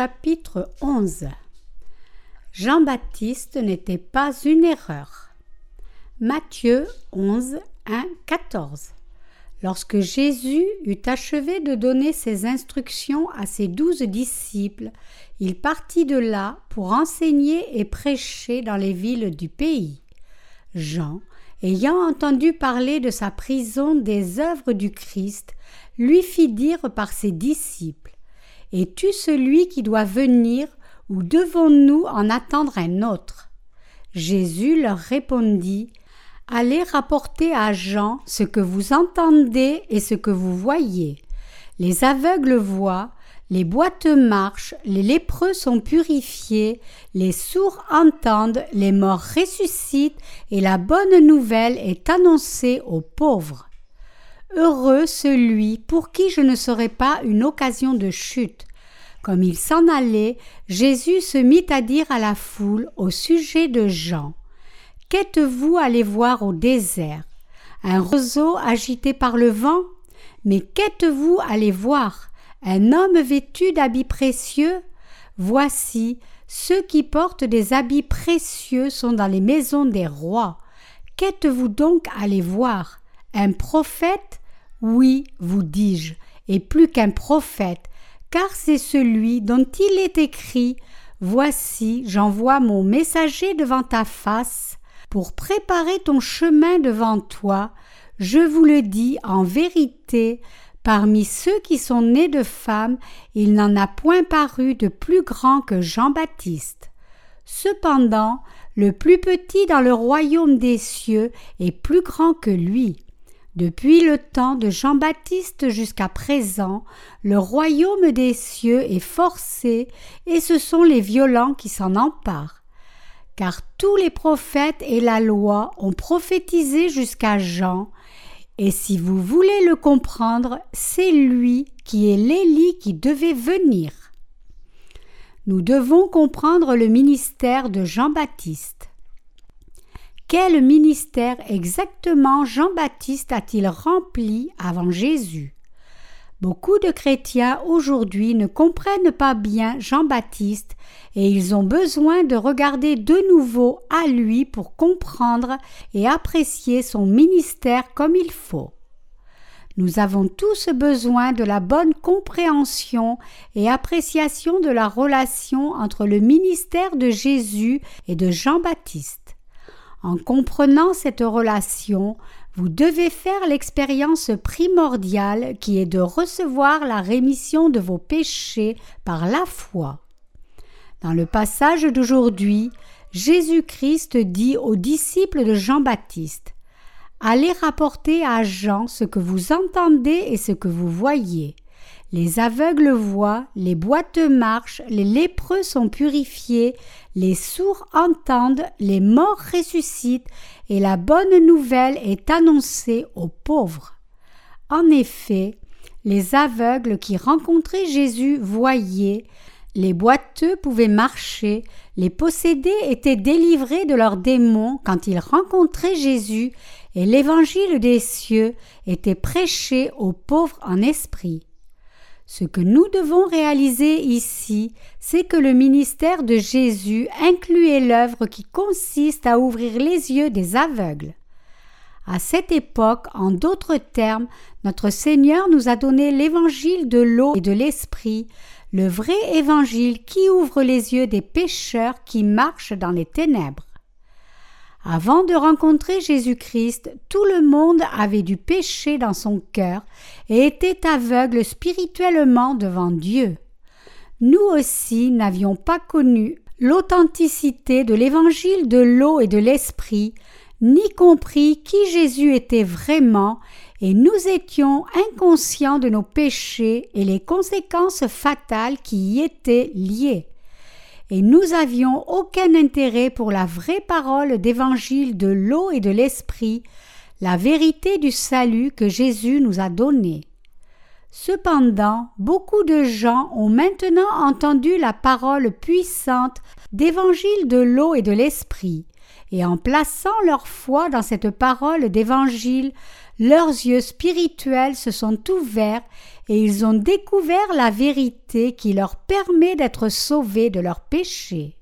Chapitre 11 Jean-Baptiste n'était pas une erreur. Matthieu 11, 1, 14 Lorsque Jésus eut achevé de donner ses instructions à ses douze disciples, il partit de là pour enseigner et prêcher dans les villes du pays. Jean, ayant entendu parler de sa prison des œuvres du Christ, lui fit dire par ses disciples es-tu celui qui doit venir ou devons-nous en attendre un autre? Jésus leur répondit Allez rapporter à Jean ce que vous entendez et ce que vous voyez. Les aveugles voient, les boiteux marchent, les lépreux sont purifiés, les sourds entendent, les morts ressuscitent, et la bonne nouvelle est annoncée aux pauvres. Heureux celui pour qui je ne serai pas une occasion de chute. Comme il s'en allait, Jésus se mit à dire à la foule au sujet de Jean. Qu'êtes-vous allé voir au désert? Un roseau agité par le vent? Mais qu'êtes-vous allé voir? Un homme vêtu d'habits précieux? Voici, ceux qui portent des habits précieux sont dans les maisons des rois. Qu'êtes-vous donc allé voir? Un prophète? Oui, vous dis-je, et plus qu'un prophète, car c'est celui dont il est écrit Voici, j'envoie mon messager devant ta face, pour préparer ton chemin devant toi. Je vous le dis en vérité, parmi ceux qui sont nés de femmes, il n'en a point paru de plus grand que Jean-Baptiste. Cependant, le plus petit dans le royaume des cieux est plus grand que lui. Depuis le temps de Jean-Baptiste jusqu'à présent, le royaume des cieux est forcé, et ce sont les violents qui s'en emparent. Car tous les prophètes et la loi ont prophétisé jusqu'à Jean, et si vous voulez le comprendre, c'est lui qui est l'Élie qui devait venir. Nous devons comprendre le ministère de Jean-Baptiste. Quel ministère exactement Jean-Baptiste a-t-il rempli avant Jésus? Beaucoup de chrétiens aujourd'hui ne comprennent pas bien Jean-Baptiste et ils ont besoin de regarder de nouveau à lui pour comprendre et apprécier son ministère comme il faut. Nous avons tous besoin de la bonne compréhension et appréciation de la relation entre le ministère de Jésus et de Jean-Baptiste. En comprenant cette relation, vous devez faire l'expérience primordiale qui est de recevoir la rémission de vos péchés par la foi. Dans le passage d'aujourd'hui, Jésus-Christ dit aux disciples de Jean-Baptiste Allez rapporter à Jean ce que vous entendez et ce que vous voyez. Les aveugles voient, les boiteux marchent, les lépreux sont purifiés, les sourds entendent, les morts ressuscitent, et la bonne nouvelle est annoncée aux pauvres. En effet, les aveugles qui rencontraient Jésus voyaient, les boiteux pouvaient marcher, les possédés étaient délivrés de leurs démons quand ils rencontraient Jésus, et l'évangile des cieux était prêché aux pauvres en esprit. Ce que nous devons réaliser ici, c'est que le ministère de Jésus incluait l'œuvre qui consiste à ouvrir les yeux des aveugles. À cette époque, en d'autres termes, notre Seigneur nous a donné l'évangile de l'eau et de l'esprit, le vrai évangile qui ouvre les yeux des pécheurs qui marchent dans les ténèbres. Avant de rencontrer Jésus-Christ, tout le monde avait du péché dans son cœur et était aveugle spirituellement devant Dieu. Nous aussi n'avions pas connu l'authenticité de l'évangile de l'eau et de l'esprit, ni compris qui Jésus était vraiment, et nous étions inconscients de nos péchés et les conséquences fatales qui y étaient liées et nous avions aucun intérêt pour la vraie parole d'évangile de l'eau et de l'esprit, la vérité du salut que Jésus nous a donnée. Cependant, beaucoup de gens ont maintenant entendu la parole puissante d'évangile de l'eau et de l'esprit, et en plaçant leur foi dans cette parole d'évangile, leurs yeux spirituels se sont ouverts et ils ont découvert la vérité qui leur permet d'être sauvés de leurs péchés.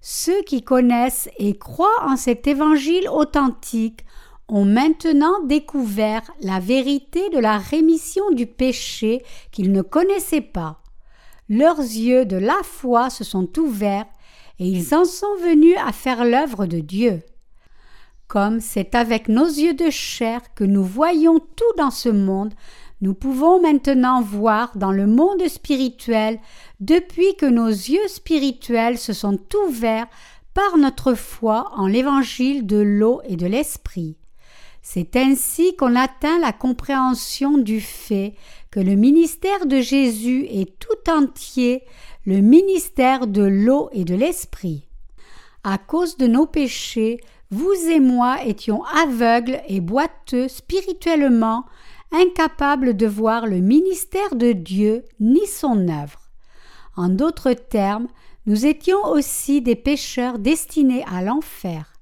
Ceux qui connaissent et croient en cet évangile authentique ont maintenant découvert la vérité de la rémission du péché qu'ils ne connaissaient pas. Leurs yeux de la foi se sont ouverts et ils en sont venus à faire l'œuvre de Dieu. Comme c'est avec nos yeux de chair que nous voyons tout dans ce monde, nous pouvons maintenant voir dans le monde spirituel depuis que nos yeux spirituels se sont ouverts par notre foi en l'évangile de l'eau et de l'esprit. C'est ainsi qu'on atteint la compréhension du fait que le ministère de Jésus est tout entier le ministère de l'eau et de l'esprit. À cause de nos péchés, vous et moi étions aveugles et boiteux spirituellement, incapables de voir le ministère de Dieu ni son œuvre. En d'autres termes, nous étions aussi des pécheurs destinés à l'enfer.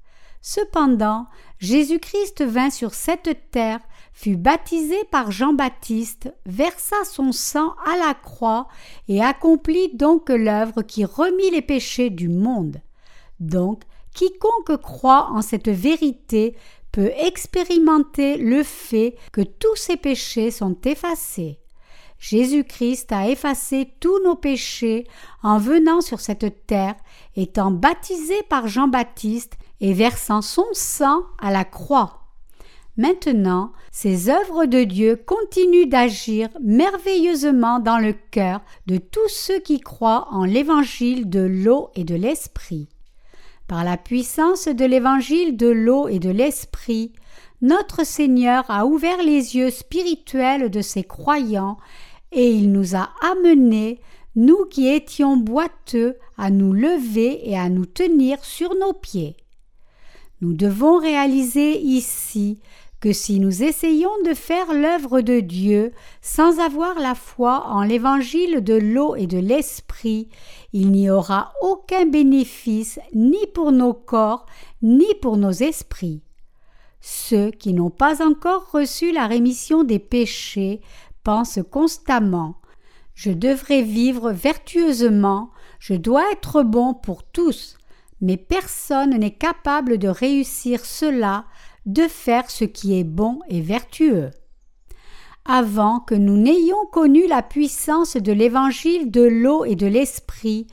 Cependant, Jésus-Christ vint sur cette terre, fut baptisé par Jean-Baptiste, versa son sang à la croix et accomplit donc l'œuvre qui remit les péchés du monde. Donc, quiconque croit en cette vérité peut expérimenter le fait que tous ses péchés sont effacés. Jésus-Christ a effacé tous nos péchés en venant sur cette terre, étant baptisé par Jean-Baptiste et versant son sang à la croix. Maintenant, ces œuvres de Dieu continuent d'agir merveilleusement dans le cœur de tous ceux qui croient en l'évangile de l'eau et de l'esprit. Par la puissance de l'évangile de l'eau et de l'esprit, notre Seigneur a ouvert les yeux spirituels de ses croyants et il nous a amenés, nous qui étions boiteux, à nous lever et à nous tenir sur nos pieds. Nous devons réaliser ici que si nous essayons de faire l'œuvre de Dieu sans avoir la foi en l'évangile de l'eau et de l'esprit, il n'y aura aucun bénéfice ni pour nos corps ni pour nos esprits. Ceux qui n'ont pas encore reçu la rémission des péchés pensent constamment Je devrais vivre vertueusement, je dois être bon pour tous, mais personne n'est capable de réussir cela, de faire ce qui est bon et vertueux avant que nous n'ayons connu la puissance de l'évangile de l'eau et de l'esprit,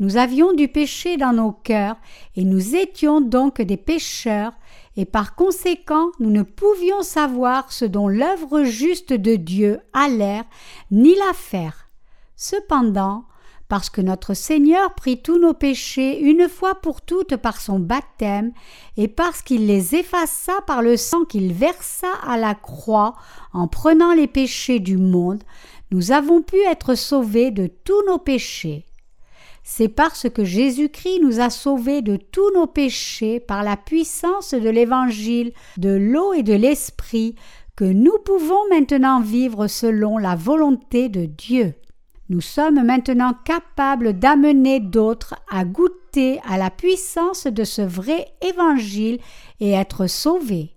nous avions du péché dans nos cœurs, et nous étions donc des pécheurs, et par conséquent nous ne pouvions savoir ce dont l'œuvre juste de Dieu a l'air, ni la faire. Cependant, parce que notre Seigneur prit tous nos péchés une fois pour toutes par son baptême, et parce qu'il les effaça par le sang qu'il versa à la croix en prenant les péchés du monde, nous avons pu être sauvés de tous nos péchés. C'est parce que Jésus-Christ nous a sauvés de tous nos péchés par la puissance de l'Évangile, de l'eau et de l'Esprit, que nous pouvons maintenant vivre selon la volonté de Dieu. Nous sommes maintenant capables d'amener d'autres à goûter à la puissance de ce vrai évangile et être sauvés.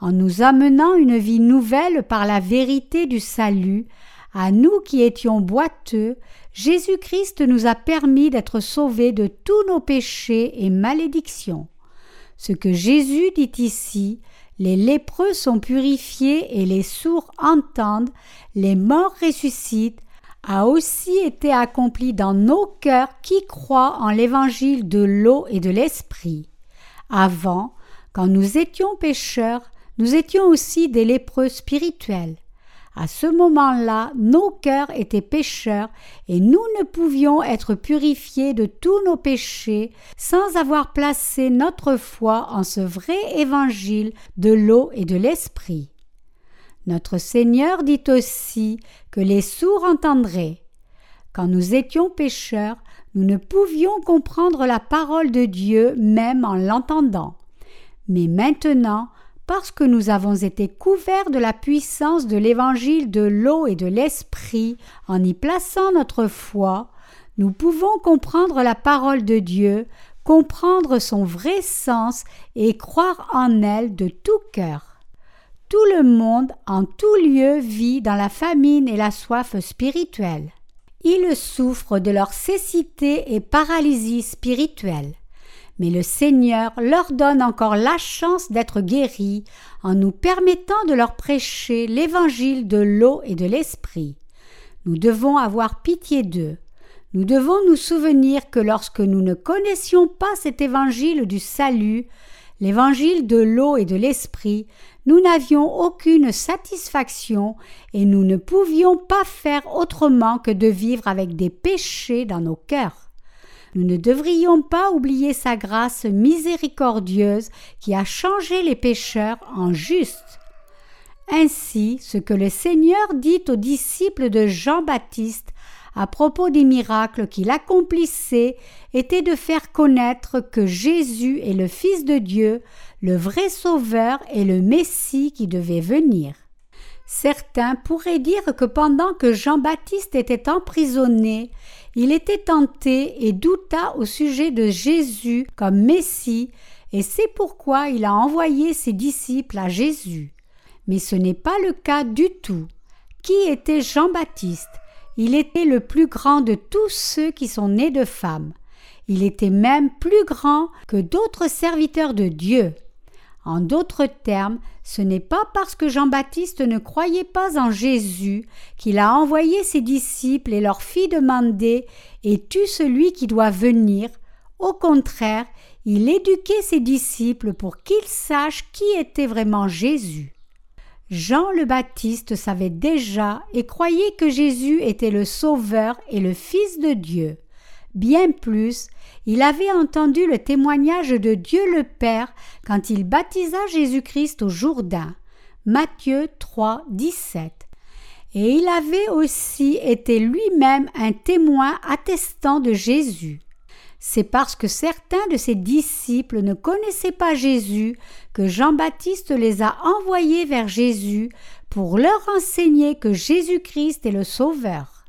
En nous amenant une vie nouvelle par la vérité du salut, à nous qui étions boiteux, Jésus-Christ nous a permis d'être sauvés de tous nos péchés et malédictions. Ce que Jésus dit ici, les lépreux sont purifiés et les sourds entendent, les morts ressuscitent, a aussi été accompli dans nos cœurs qui croient en l'évangile de l'eau et de l'esprit. Avant, quand nous étions pécheurs, nous étions aussi des lépreux spirituels. À ce moment-là, nos cœurs étaient pécheurs et nous ne pouvions être purifiés de tous nos péchés sans avoir placé notre foi en ce vrai évangile de l'eau et de l'esprit. Notre Seigneur dit aussi que les sourds entendraient. Quand nous étions pécheurs, nous ne pouvions comprendre la parole de Dieu même en l'entendant. Mais maintenant, parce que nous avons été couverts de la puissance de l'évangile de l'eau et de l'esprit en y plaçant notre foi, nous pouvons comprendre la parole de Dieu, comprendre son vrai sens et croire en elle de tout cœur. Tout le monde en tout lieu vit dans la famine et la soif spirituelle. Ils souffrent de leur cécité et paralysie spirituelle. Mais le Seigneur leur donne encore la chance d'être guéris en nous permettant de leur prêcher l'évangile de l'eau et de l'esprit. Nous devons avoir pitié d'eux. Nous devons nous souvenir que lorsque nous ne connaissions pas cet évangile du salut, l'évangile de l'eau et de l'esprit, nous n'avions aucune satisfaction et nous ne pouvions pas faire autrement que de vivre avec des péchés dans nos cœurs. Nous ne devrions pas oublier sa grâce miséricordieuse qui a changé les pécheurs en justes. Ainsi, ce que le Seigneur dit aux disciples de Jean-Baptiste à propos des miracles qu'il accomplissait était de faire connaître que Jésus est le Fils de Dieu, le vrai Sauveur et le Messie qui devait venir. Certains pourraient dire que pendant que Jean-Baptiste était emprisonné, il était tenté et douta au sujet de Jésus comme Messie, et c'est pourquoi il a envoyé ses disciples à Jésus. Mais ce n'est pas le cas du tout. Qui était Jean-Baptiste? Il était le plus grand de tous ceux qui sont nés de femmes. Il était même plus grand que d'autres serviteurs de Dieu. En d'autres termes, ce n'est pas parce que Jean-Baptiste ne croyait pas en Jésus qu'il a envoyé ses disciples et leur fit demander Es-tu celui qui doit venir? Au contraire, il éduquait ses disciples pour qu'ils sachent qui était vraiment Jésus. Jean le Baptiste savait déjà et croyait que Jésus était le Sauveur et le Fils de Dieu. Bien plus, il avait entendu le témoignage de Dieu le Père quand il baptisa Jésus-Christ au Jourdain. Matthieu 3, 17. Et il avait aussi été lui-même un témoin attestant de Jésus. C'est parce que certains de ses disciples ne connaissaient pas Jésus que Jean-Baptiste les a envoyés vers Jésus pour leur enseigner que Jésus-Christ est le Sauveur.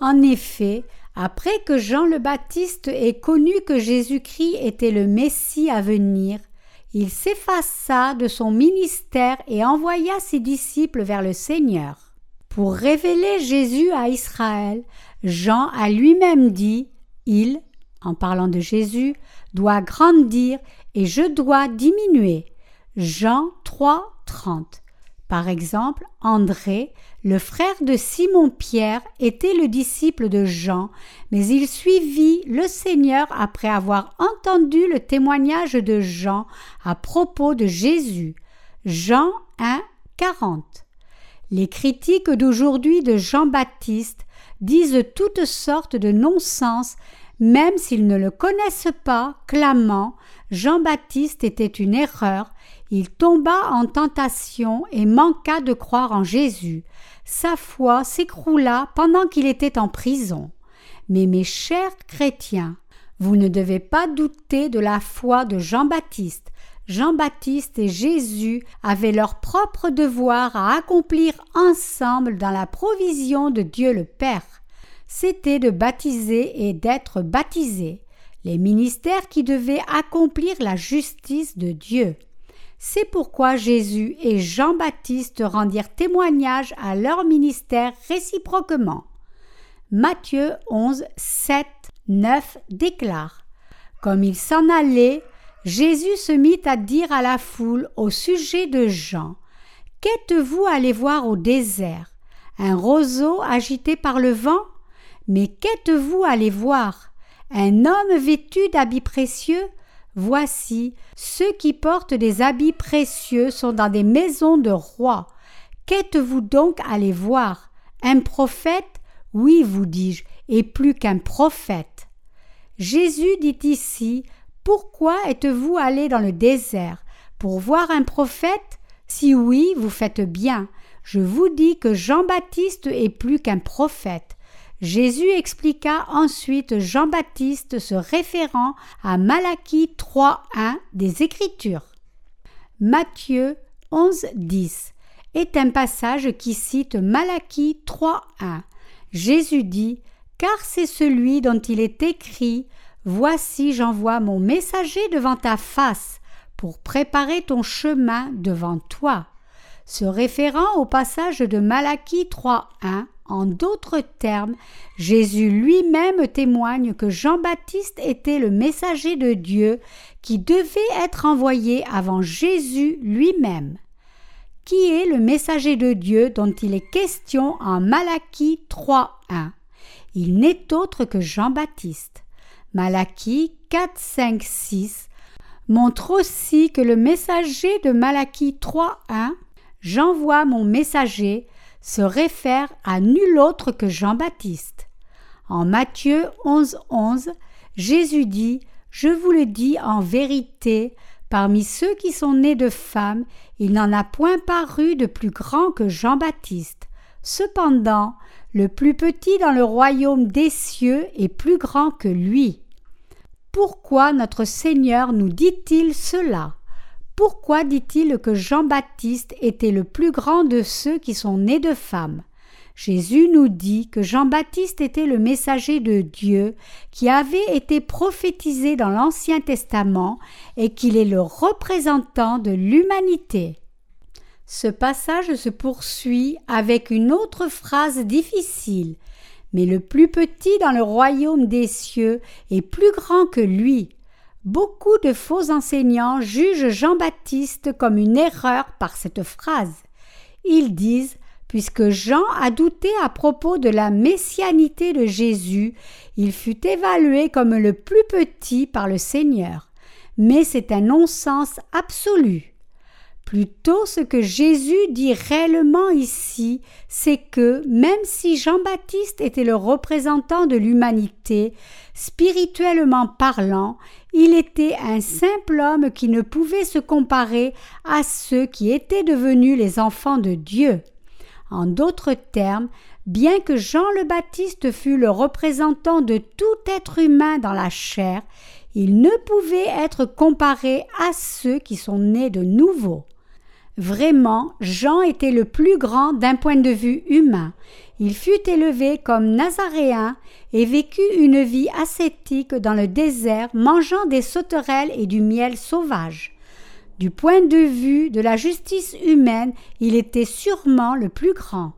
En effet, après que Jean le Baptiste ait connu que Jésus-Christ était le Messie à venir, il s'effaça de son ministère et envoya ses disciples vers le Seigneur. Pour révéler Jésus à Israël, Jean a lui-même dit Il, en parlant de Jésus, doit grandir et je dois diminuer. Jean 3, 30. Par exemple, André, le frère de Simon-Pierre, était le disciple de Jean, mais il suivit le Seigneur après avoir entendu le témoignage de Jean à propos de Jésus. Jean 1, 40. Les critiques d'aujourd'hui de Jean-Baptiste disent toutes sortes de non-sens même s'ils ne le connaissent pas, clamant Jean-Baptiste était une erreur, il tomba en tentation et manqua de croire en Jésus. Sa foi s'écroula pendant qu'il était en prison. Mais mes chers chrétiens, vous ne devez pas douter de la foi de Jean-Baptiste. Jean-Baptiste et Jésus avaient leur propre devoir à accomplir ensemble dans la provision de Dieu le Père c'était de baptiser et d'être baptisé, les ministères qui devaient accomplir la justice de Dieu. C'est pourquoi Jésus et Jean-Baptiste rendirent témoignage à leur ministère réciproquement. Matthieu 11, 7, 9 déclare Comme il s'en allait, Jésus se mit à dire à la foule au sujet de Jean Qu'êtes-vous allé voir au désert? Un roseau agité par le vent? Mais qu'êtes-vous allé voir? Un homme vêtu d'habits précieux? Voici, ceux qui portent des habits précieux sont dans des maisons de rois. Qu'êtes-vous donc allé voir? Un prophète? Oui, vous dis-je, et plus qu'un prophète. Jésus dit ici Pourquoi êtes-vous allé dans le désert? Pour voir un prophète? Si oui, vous faites bien. Je vous dis que Jean-Baptiste est plus qu'un prophète. Jésus expliqua ensuite Jean-Baptiste se référant à Malachie 3.1 des Écritures. Matthieu 11.10 est un passage qui cite Malachie 3.1. Jésus dit Car c'est celui dont il est écrit Voici j'envoie mon messager devant ta face pour préparer ton chemin devant toi. se référant au passage de Malachie 3.1, en d'autres termes, Jésus lui-même témoigne que Jean-Baptiste était le messager de Dieu qui devait être envoyé avant Jésus lui-même. Qui est le messager de Dieu dont il est question en Malachie 3.1 Il n'est autre que Jean-Baptiste. Malachie 4, 5, 6 montre aussi que le messager de Malachie 3.1 J'envoie mon messager se réfère à nul autre que Jean-Baptiste. En Matthieu 11, 11, Jésus dit Je vous le dis en vérité, parmi ceux qui sont nés de femmes, il n'en a point paru de plus grand que Jean-Baptiste. Cependant, le plus petit dans le royaume des cieux est plus grand que lui. Pourquoi notre Seigneur nous dit-il cela? Pourquoi dit-il que Jean-Baptiste était le plus grand de ceux qui sont nés de femmes? Jésus nous dit que Jean-Baptiste était le messager de Dieu qui avait été prophétisé dans l'Ancien Testament et qu'il est le représentant de l'humanité. Ce passage se poursuit avec une autre phrase difficile. Mais le plus petit dans le royaume des cieux est plus grand que lui. Beaucoup de faux enseignants jugent Jean-Baptiste comme une erreur par cette phrase. Ils disent Puisque Jean a douté à propos de la messianité de Jésus, il fut évalué comme le plus petit par le Seigneur. Mais c'est un non-sens absolu. Plutôt ce que Jésus dit réellement ici, c'est que même si Jean-Baptiste était le représentant de l'humanité, spirituellement parlant, il était un simple homme qui ne pouvait se comparer à ceux qui étaient devenus les enfants de Dieu. En d'autres termes, bien que Jean le Baptiste fût le représentant de tout être humain dans la chair, il ne pouvait être comparé à ceux qui sont nés de nouveau. Vraiment, Jean était le plus grand d'un point de vue humain. Il fut élevé comme nazaréen et vécut une vie ascétique dans le désert, mangeant des sauterelles et du miel sauvage. Du point de vue de la justice humaine, il était sûrement le plus grand.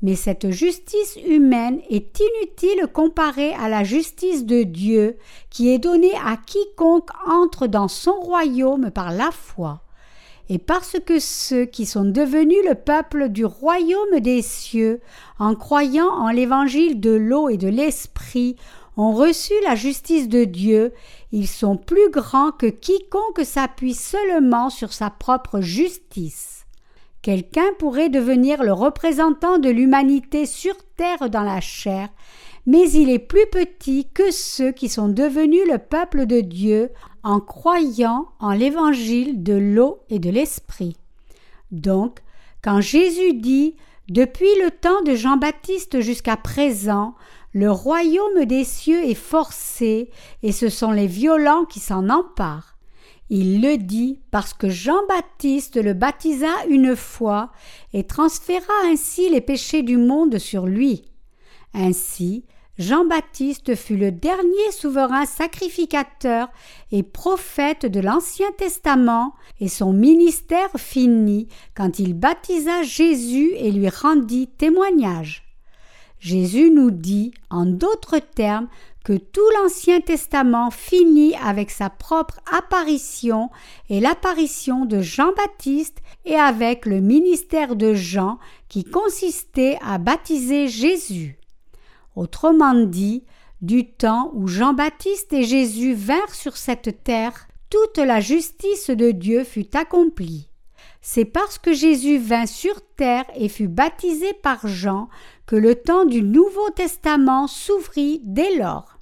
Mais cette justice humaine est inutile comparée à la justice de Dieu qui est donnée à quiconque entre dans son royaume par la foi et parce que ceux qui sont devenus le peuple du royaume des cieux, en croyant en l'évangile de l'eau et de l'esprit, ont reçu la justice de Dieu, ils sont plus grands que quiconque s'appuie seulement sur sa propre justice. Quelqu'un pourrait devenir le représentant de l'humanité sur terre dans la chair, mais il est plus petit que ceux qui sont devenus le peuple de Dieu en croyant en l'évangile de l'eau et de l'esprit. Donc, quand Jésus dit Depuis le temps de Jean-Baptiste jusqu'à présent, le royaume des cieux est forcé, et ce sont les violents qui s'en emparent. Il le dit parce que Jean-Baptiste le baptisa une fois et transféra ainsi les péchés du monde sur lui. Ainsi, Jean-Baptiste fut le dernier souverain sacrificateur et prophète de l'Ancien Testament, et son ministère finit quand il baptisa Jésus et lui rendit témoignage. Jésus nous dit, en d'autres termes, que tout l'Ancien Testament finit avec sa propre apparition et l'apparition de Jean-Baptiste et avec le ministère de Jean qui consistait à baptiser Jésus. Autrement dit, du temps où Jean-Baptiste et Jésus vinrent sur cette terre, toute la justice de Dieu fut accomplie. C'est parce que Jésus vint sur terre et fut baptisé par Jean que le temps du Nouveau Testament s'ouvrit dès lors.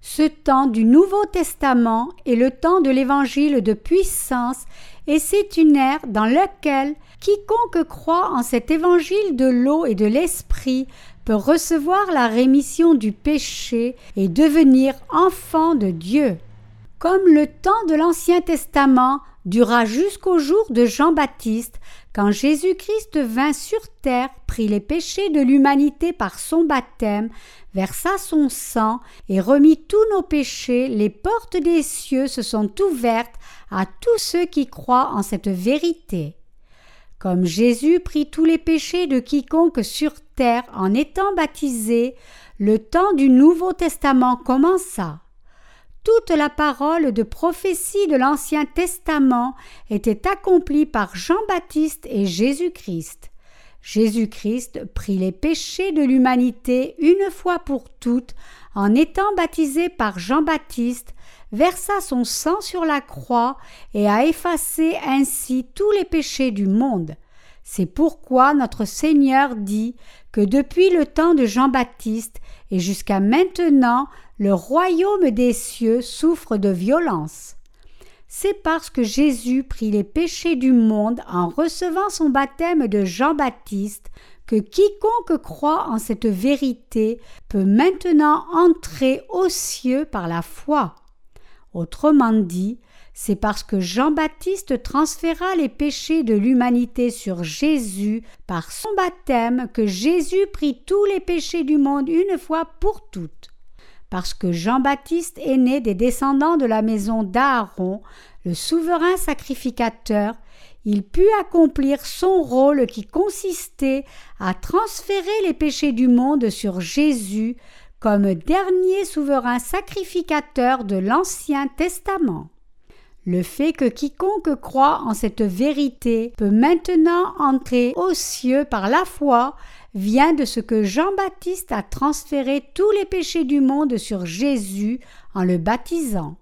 Ce temps du Nouveau Testament est le temps de l'évangile de puissance et c'est une ère dans laquelle quiconque croit en cet évangile de l'eau et de l'esprit recevoir la rémission du péché et devenir enfant de Dieu. Comme le temps de l'Ancien Testament dura jusqu'au jour de Jean-Baptiste, quand Jésus-Christ vint sur terre, prit les péchés de l'humanité par son baptême, versa son sang et remit tous nos péchés, les portes des cieux se sont ouvertes à tous ceux qui croient en cette vérité. Comme Jésus prit tous les péchés de quiconque sur en étant baptisé, le temps du Nouveau Testament commença. Toute la parole de prophétie de l'Ancien Testament était accomplie par Jean-Baptiste et Jésus-Christ. Jésus-Christ prit les péchés de l'humanité une fois pour toutes en étant baptisé par Jean-Baptiste, versa son sang sur la croix et a effacé ainsi tous les péchés du monde. C'est pourquoi notre Seigneur dit que depuis le temps de Jean-Baptiste et jusqu'à maintenant le royaume des cieux souffre de violence. C'est parce que Jésus prit les péchés du monde en recevant son baptême de Jean-Baptiste que quiconque croit en cette vérité peut maintenant entrer aux cieux par la foi. Autrement dit, c'est parce que Jean-Baptiste transféra les péchés de l'humanité sur Jésus par son baptême que Jésus prit tous les péchés du monde une fois pour toutes. Parce que Jean-Baptiste est né des descendants de la maison d'Aaron, le souverain sacrificateur, il put accomplir son rôle qui consistait à transférer les péchés du monde sur Jésus comme dernier souverain sacrificateur de l'Ancien Testament. Le fait que quiconque croit en cette vérité peut maintenant entrer aux cieux par la foi vient de ce que Jean-Baptiste a transféré tous les péchés du monde sur Jésus en le baptisant.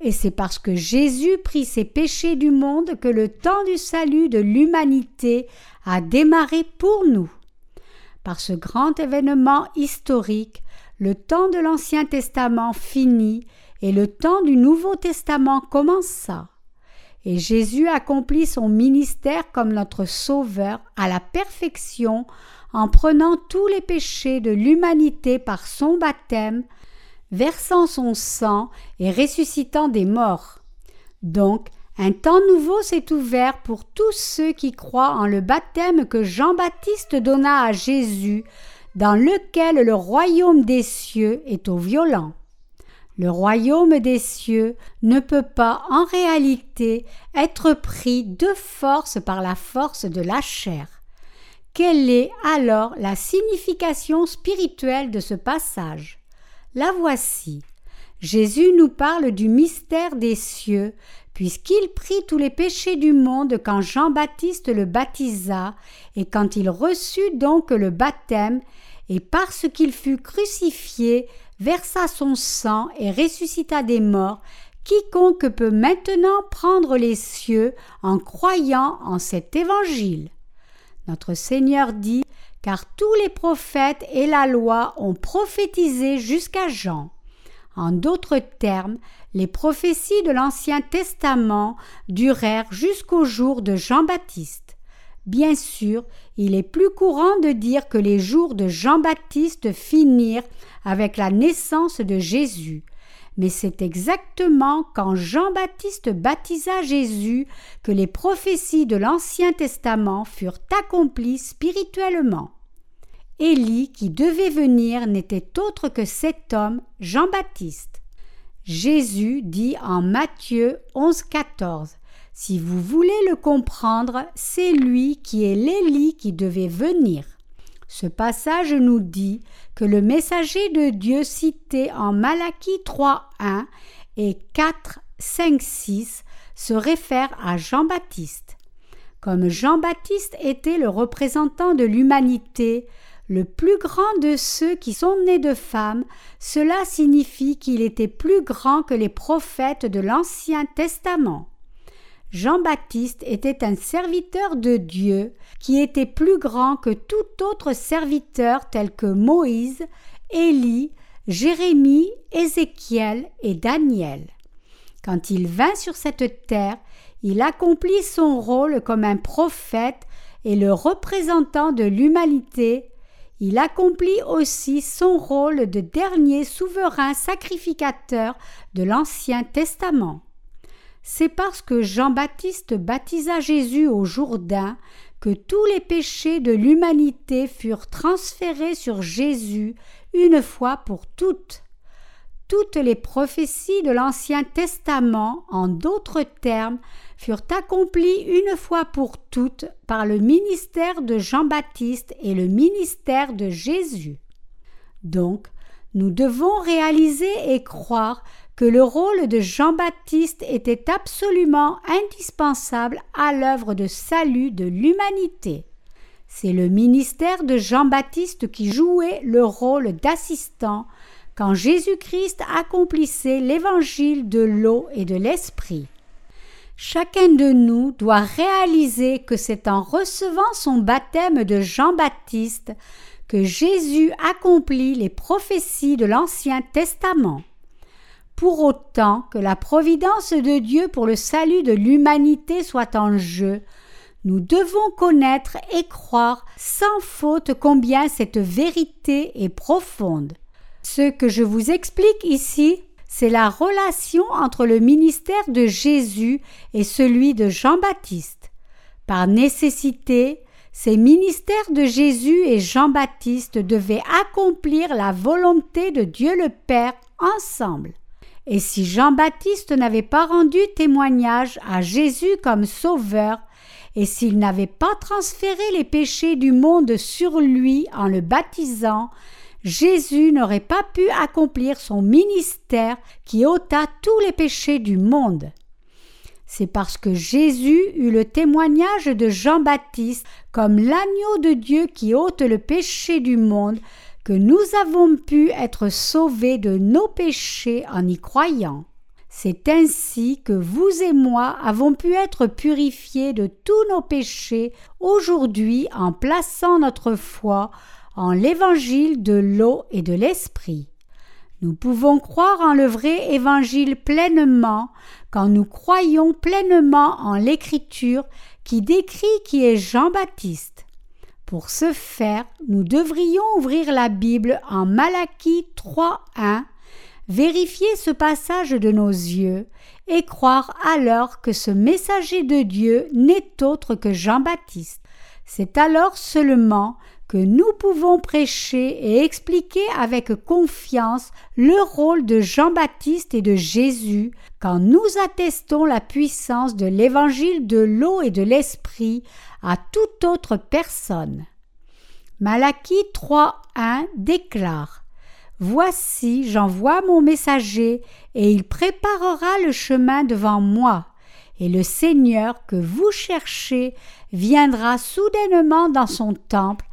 Et c'est parce que Jésus prit ses péchés du monde que le temps du salut de l'humanité a démarré pour nous. Par ce grand événement historique, le temps de l'Ancien Testament finit et le temps du Nouveau Testament commença. Et Jésus accomplit son ministère comme notre Sauveur à la perfection en prenant tous les péchés de l'humanité par son baptême, versant son sang et ressuscitant des morts. Donc, un temps nouveau s'est ouvert pour tous ceux qui croient en le baptême que Jean-Baptiste donna à Jésus, dans lequel le royaume des cieux est au violent. Le royaume des cieux ne peut pas en réalité être pris de force par la force de la chair. Quelle est alors la signification spirituelle de ce passage? La voici. Jésus nous parle du mystère des cieux, puisqu'il prit tous les péchés du monde quand Jean-Baptiste le baptisa, et quand il reçut donc le baptême, et parce qu'il fut crucifié, versa son sang et ressuscita des morts, quiconque peut maintenant prendre les cieux en croyant en cet évangile. Notre Seigneur dit car tous les prophètes et la loi ont prophétisé jusqu'à Jean. En d'autres termes, les prophéties de l'Ancien Testament durèrent jusqu'au jour de Jean-Baptiste. Bien sûr, il est plus courant de dire que les jours de Jean-Baptiste finirent avec la naissance de Jésus. Mais c'est exactement quand Jean-Baptiste baptisa Jésus que les prophéties de l'Ancien Testament furent accomplies spirituellement. Élie qui devait venir n'était autre que cet homme, Jean-Baptiste. Jésus dit en Matthieu 11, 14 Si vous voulez le comprendre, c'est lui qui est l'Élie qui devait venir. Ce passage nous dit que le messager de Dieu cité en Malachie 3.1 et 4, 5, 6 se réfère à Jean-Baptiste. Comme Jean-Baptiste était le représentant de l'humanité, le plus grand de ceux qui sont nés de femmes, cela signifie qu'il était plus grand que les prophètes de l'Ancien Testament. Jean-Baptiste était un serviteur de Dieu qui était plus grand que tout autre serviteur tel que Moïse, Élie, Jérémie, Ézéchiel et Daniel. Quand il vint sur cette terre, il accomplit son rôle comme un prophète et le représentant de l'humanité. Il accomplit aussi son rôle de dernier souverain sacrificateur de l'Ancien Testament. C'est parce que Jean-Baptiste baptisa Jésus au Jourdain que tous les péchés de l'humanité furent transférés sur Jésus une fois pour toutes. toutes les prophéties de l'Ancien Testament, en d'autres termes, furent accomplies une fois pour toutes par le ministère de Jean-Baptiste et le ministère de Jésus. Donc, nous devons réaliser et croire que le rôle de Jean-Baptiste était absolument indispensable à l'œuvre de salut de l'humanité. C'est le ministère de Jean-Baptiste qui jouait le rôle d'assistant quand Jésus-Christ accomplissait l'évangile de l'eau et de l'esprit. Chacun de nous doit réaliser que c'est en recevant son baptême de Jean-Baptiste que Jésus accomplit les prophéties de l'Ancien Testament. Pour autant que la providence de Dieu pour le salut de l'humanité soit en jeu, nous devons connaître et croire sans faute combien cette vérité est profonde. Ce que je vous explique ici, c'est la relation entre le ministère de Jésus et celui de Jean-Baptiste. Par nécessité, ces ministères de Jésus et Jean-Baptiste devaient accomplir la volonté de Dieu le Père ensemble. Et si Jean-Baptiste n'avait pas rendu témoignage à Jésus comme sauveur, et s'il n'avait pas transféré les péchés du monde sur lui en le baptisant, Jésus n'aurait pas pu accomplir son ministère qui ôta tous les péchés du monde. C'est parce que Jésus eut le témoignage de Jean-Baptiste comme l'agneau de Dieu qui ôte le péché du monde nous avons pu être sauvés de nos péchés en y croyant. C'est ainsi que vous et moi avons pu être purifiés de tous nos péchés aujourd'hui en plaçant notre foi en l'évangile de l'eau et de l'esprit. Nous pouvons croire en le vrai évangile pleinement quand nous croyons pleinement en l'écriture qui décrit qui est Jean-Baptiste. Pour ce faire, nous devrions ouvrir la Bible en Malachie 3.1, vérifier ce passage de nos yeux et croire alors que ce messager de Dieu n'est autre que Jean-Baptiste. C'est alors seulement que nous pouvons prêcher et expliquer avec confiance le rôle de Jean-Baptiste et de Jésus quand nous attestons la puissance de l'évangile de l'eau et de l'esprit à toute autre personne. Malachie 3.1 déclare Voici, j'envoie mon messager, et il préparera le chemin devant moi. Et le Seigneur que vous cherchez viendra soudainement dans son temple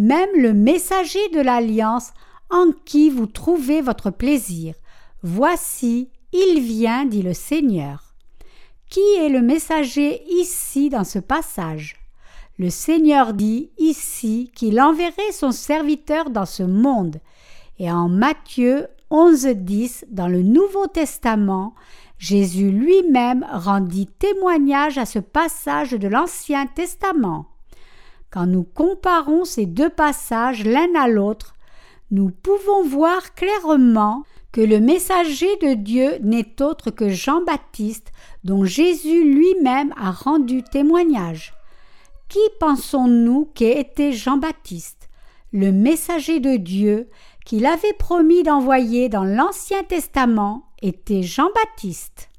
même le messager de l'alliance en qui vous trouvez votre plaisir. Voici, il vient, dit le Seigneur. Qui est le messager ici dans ce passage? Le Seigneur dit ici qu'il enverrait son serviteur dans ce monde. Et en Matthieu 11.10, dans le Nouveau Testament, Jésus lui-même rendit témoignage à ce passage de l'Ancien Testament. Quand nous comparons ces deux passages l'un à l'autre, nous pouvons voir clairement que le messager de Dieu n'est autre que Jean-Baptiste, dont Jésus lui-même a rendu témoignage. Qui pensons-nous qu'était Jean-Baptiste Le messager de Dieu qu'il avait promis d'envoyer dans l'Ancien Testament était Jean-Baptiste?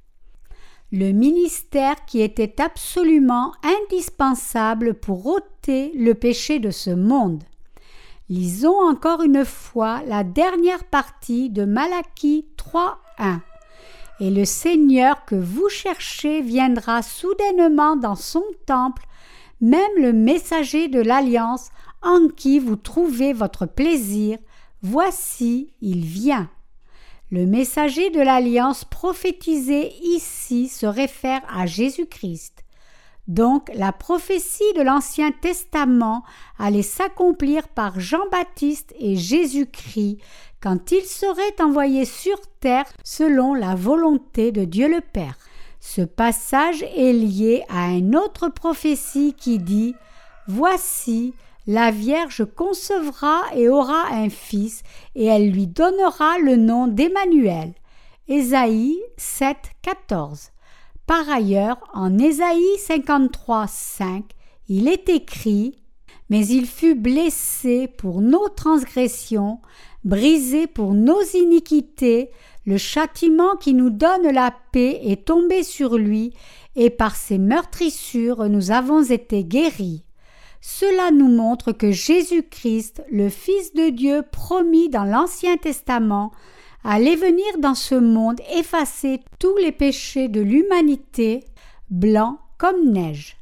Le ministère qui était absolument indispensable pour ôter le péché de ce monde. Lisons encore une fois la dernière partie de Malachie 3.1. Et le Seigneur que vous cherchez viendra soudainement dans son temple, même le messager de l'alliance en qui vous trouvez votre plaisir, voici, il vient. Le messager de l'alliance prophétisé ici se réfère à Jésus-Christ. Donc la prophétie de l'Ancien Testament allait s'accomplir par Jean-Baptiste et Jésus-Christ quand ils seraient envoyés sur terre selon la volonté de Dieu le Père. Ce passage est lié à une autre prophétie qui dit Voici, la Vierge concevra et aura un fils, et elle lui donnera le nom d'Emmanuel. Ésaïe 7, 14. Par ailleurs, en Ésaïe 53, 5, il est écrit Mais il fut blessé pour nos transgressions, brisé pour nos iniquités, le châtiment qui nous donne la paix est tombé sur lui, et par ses meurtrissures nous avons été guéris. Cela nous montre que Jésus-Christ, le Fils de Dieu promis dans l'Ancien Testament, allait venir dans ce monde effacer tous les péchés de l'humanité, blancs comme neige.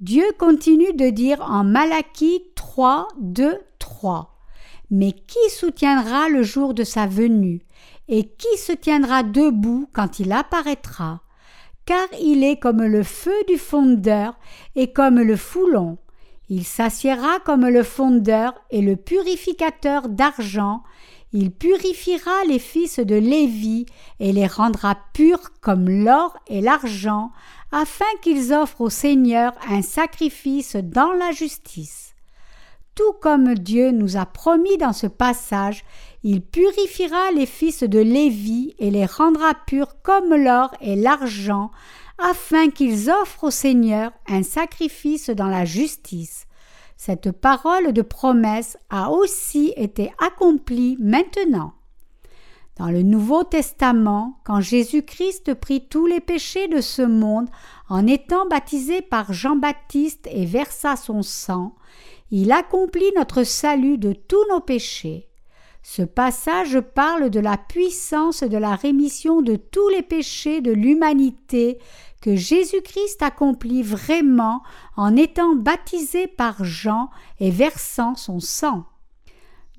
Dieu continue de dire en Malachie 3, 2, 3. Mais qui soutiendra le jour de sa venue, et qui se tiendra debout quand il apparaîtra? Car il est comme le feu du fondeur et comme le foulon. Il s'assiera comme le fondeur et le purificateur d'argent, il purifiera les fils de Lévi et les rendra purs comme l'or et l'argent, afin qu'ils offrent au Seigneur un sacrifice dans la justice. Tout comme Dieu nous a promis dans ce passage, il purifiera les fils de Lévi et les rendra purs comme l'or et l'argent, afin qu'ils offrent au Seigneur un sacrifice dans la justice. Cette parole de promesse a aussi été accomplie maintenant. Dans le Nouveau Testament, quand Jésus-Christ prit tous les péchés de ce monde en étant baptisé par Jean-Baptiste et versa son sang, il accomplit notre salut de tous nos péchés. Ce passage parle de la puissance de la rémission de tous les péchés de l'humanité Jésus-Christ accomplit vraiment en étant baptisé par Jean et versant son sang.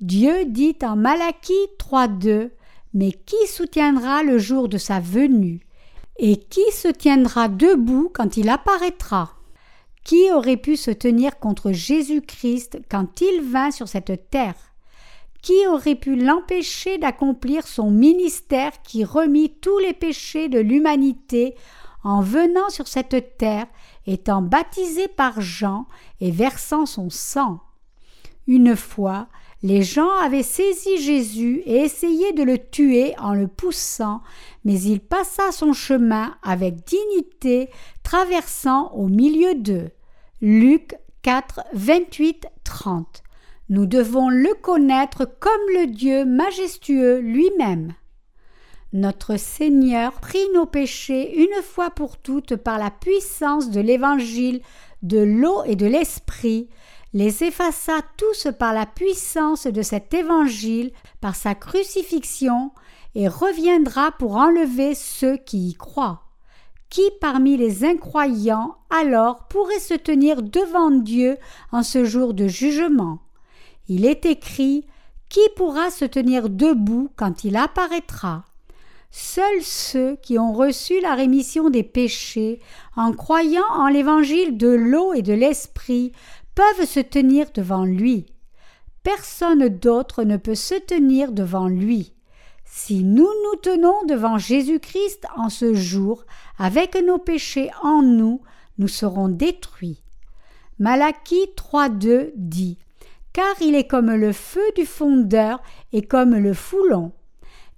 Dieu dit en Malachie 3.2 Mais qui soutiendra le jour de sa venue? Et qui se tiendra debout quand il apparaîtra? Qui aurait pu se tenir contre Jésus-Christ quand il vint sur cette terre? Qui aurait pu l'empêcher d'accomplir son ministère qui remit tous les péchés de l'humanité en venant sur cette terre, étant baptisé par Jean et versant son sang. Une fois, les gens avaient saisi Jésus et essayé de le tuer en le poussant, mais il passa son chemin avec dignité, traversant au milieu d'eux. Luc 4, 28, 30. Nous devons le connaître comme le Dieu majestueux lui-même. Notre Seigneur prit nos péchés une fois pour toutes par la puissance de l'Évangile, de l'eau et de l'Esprit, les effaça tous par la puissance de cet Évangile, par sa crucifixion, et reviendra pour enlever ceux qui y croient. Qui parmi les incroyants alors pourrait se tenir devant Dieu en ce jour de jugement? Il est écrit Qui pourra se tenir debout quand il apparaîtra? Seuls ceux qui ont reçu la rémission des péchés en croyant en l'évangile de l'eau et de l'esprit peuvent se tenir devant lui. Personne d'autre ne peut se tenir devant lui. Si nous nous tenons devant Jésus-Christ en ce jour, avec nos péchés en nous, nous serons détruits. Malachie 3.2 dit car il est comme le feu du fondeur et comme le foulon.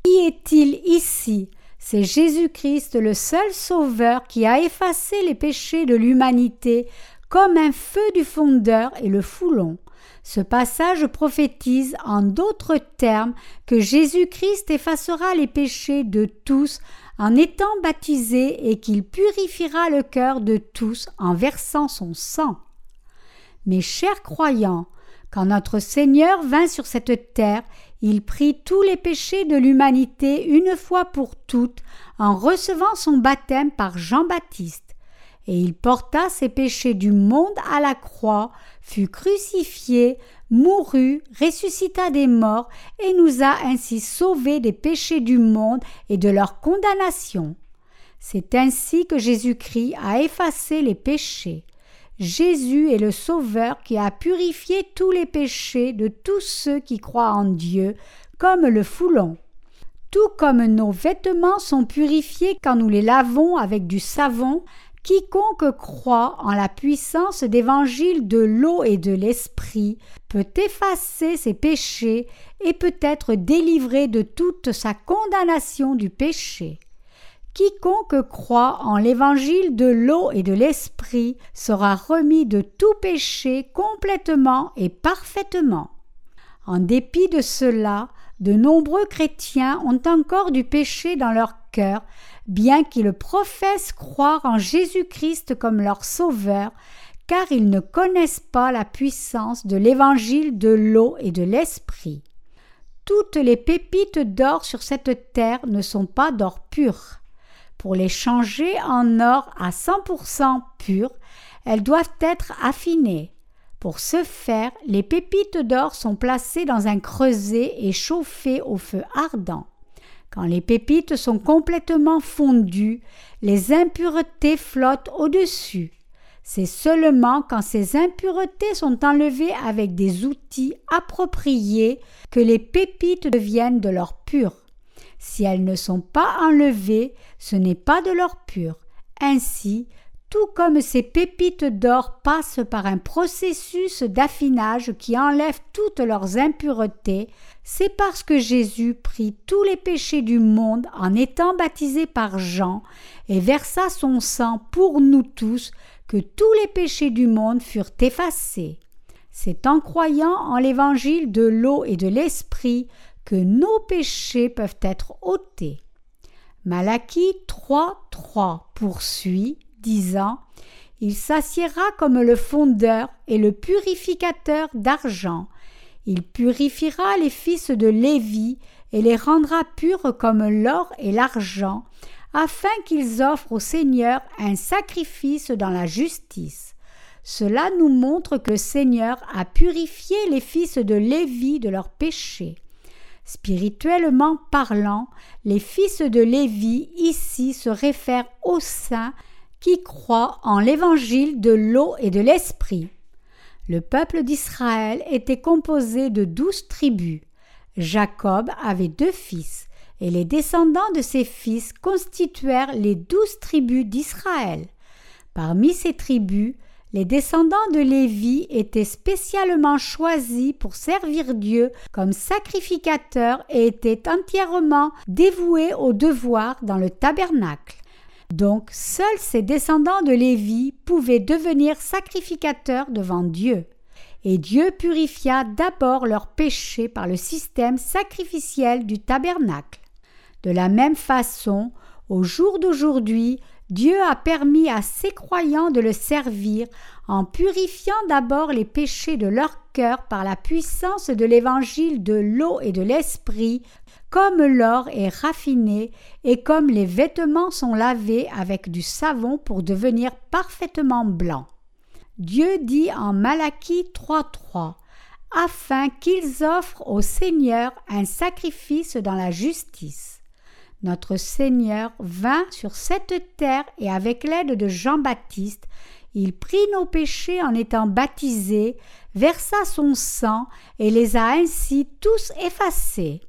Qui est-il ici? C'est Jésus-Christ, le seul Sauveur qui a effacé les péchés de l'humanité, comme un feu du fondeur et le foulon. Ce passage prophétise en d'autres termes que Jésus-Christ effacera les péchés de tous en étant baptisé et qu'il purifiera le cœur de tous en versant son sang. Mes chers croyants, quand notre Seigneur vint sur cette terre, il prit tous les péchés de l'humanité une fois pour toutes en recevant son baptême par Jean-Baptiste. Et il porta ces péchés du monde à la croix, fut crucifié, mourut, ressuscita des morts et nous a ainsi sauvés des péchés du monde et de leur condamnation. C'est ainsi que Jésus-Christ a effacé les péchés. Jésus est le Sauveur qui a purifié tous les péchés de tous ceux qui croient en Dieu, comme le foulon. Tout comme nos vêtements sont purifiés quand nous les lavons avec du savon, quiconque croit en la puissance d'évangile de l'eau et de l'esprit peut effacer ses péchés et peut être délivré de toute sa condamnation du péché. Quiconque croit en l'évangile de l'eau et de l'esprit sera remis de tout péché complètement et parfaitement. En dépit de cela, de nombreux chrétiens ont encore du péché dans leur cœur, bien qu'ils professent croire en Jésus-Christ comme leur Sauveur, car ils ne connaissent pas la puissance de l'évangile de l'eau et de l'esprit. Toutes les pépites d'or sur cette terre ne sont pas d'or pur. Pour les changer en or à 100% pur, elles doivent être affinées. Pour ce faire, les pépites d'or sont placées dans un creuset et chauffées au feu ardent. Quand les pépites sont complètement fondues, les impuretés flottent au-dessus. C'est seulement quand ces impuretés sont enlevées avec des outils appropriés que les pépites deviennent de l'or pur. Si elles ne sont pas enlevées, ce n'est pas de l'or pur. Ainsi, tout comme ces pépites d'or passent par un processus d'affinage qui enlève toutes leurs impuretés, c'est parce que Jésus prit tous les péchés du monde en étant baptisé par Jean et versa son sang pour nous tous que tous les péchés du monde furent effacés. C'est en croyant en l'évangile de l'eau et de l'esprit que nos péchés peuvent être ôtés. Malachie 3.3 poursuit disant Il s'assiera comme le fondeur et le purificateur d'argent. Il purifiera les fils de Lévi et les rendra purs comme l'or et l'argent, afin qu'ils offrent au Seigneur un sacrifice dans la justice. Cela nous montre que le Seigneur a purifié les fils de Lévi de leurs péchés. Spirituellement parlant, les fils de Lévi ici se réfèrent aux saints qui croient en l'évangile de l'eau et de l'esprit. Le peuple d'Israël était composé de douze tribus. Jacob avait deux fils, et les descendants de ses fils constituèrent les douze tribus d'Israël. Parmi ces tribus, les descendants de Lévi étaient spécialement choisis pour servir Dieu comme sacrificateurs et étaient entièrement dévoués au devoir dans le tabernacle. Donc seuls ces descendants de Lévi pouvaient devenir sacrificateurs devant Dieu. Et Dieu purifia d'abord leurs péchés par le système sacrificiel du tabernacle. De la même façon, au jour d'aujourd'hui, Dieu a permis à ses croyants de le servir en purifiant d'abord les péchés de leur cœur par la puissance de l'évangile de l'eau et de l'esprit comme l'or est raffiné et comme les vêtements sont lavés avec du savon pour devenir parfaitement blancs. Dieu dit en Malachie 3.3 afin qu'ils offrent au Seigneur un sacrifice dans la justice. Notre Seigneur vint sur cette terre et avec l'aide de Jean-Baptiste, il prit nos péchés en étant baptisé, versa son sang et les a ainsi tous effacés.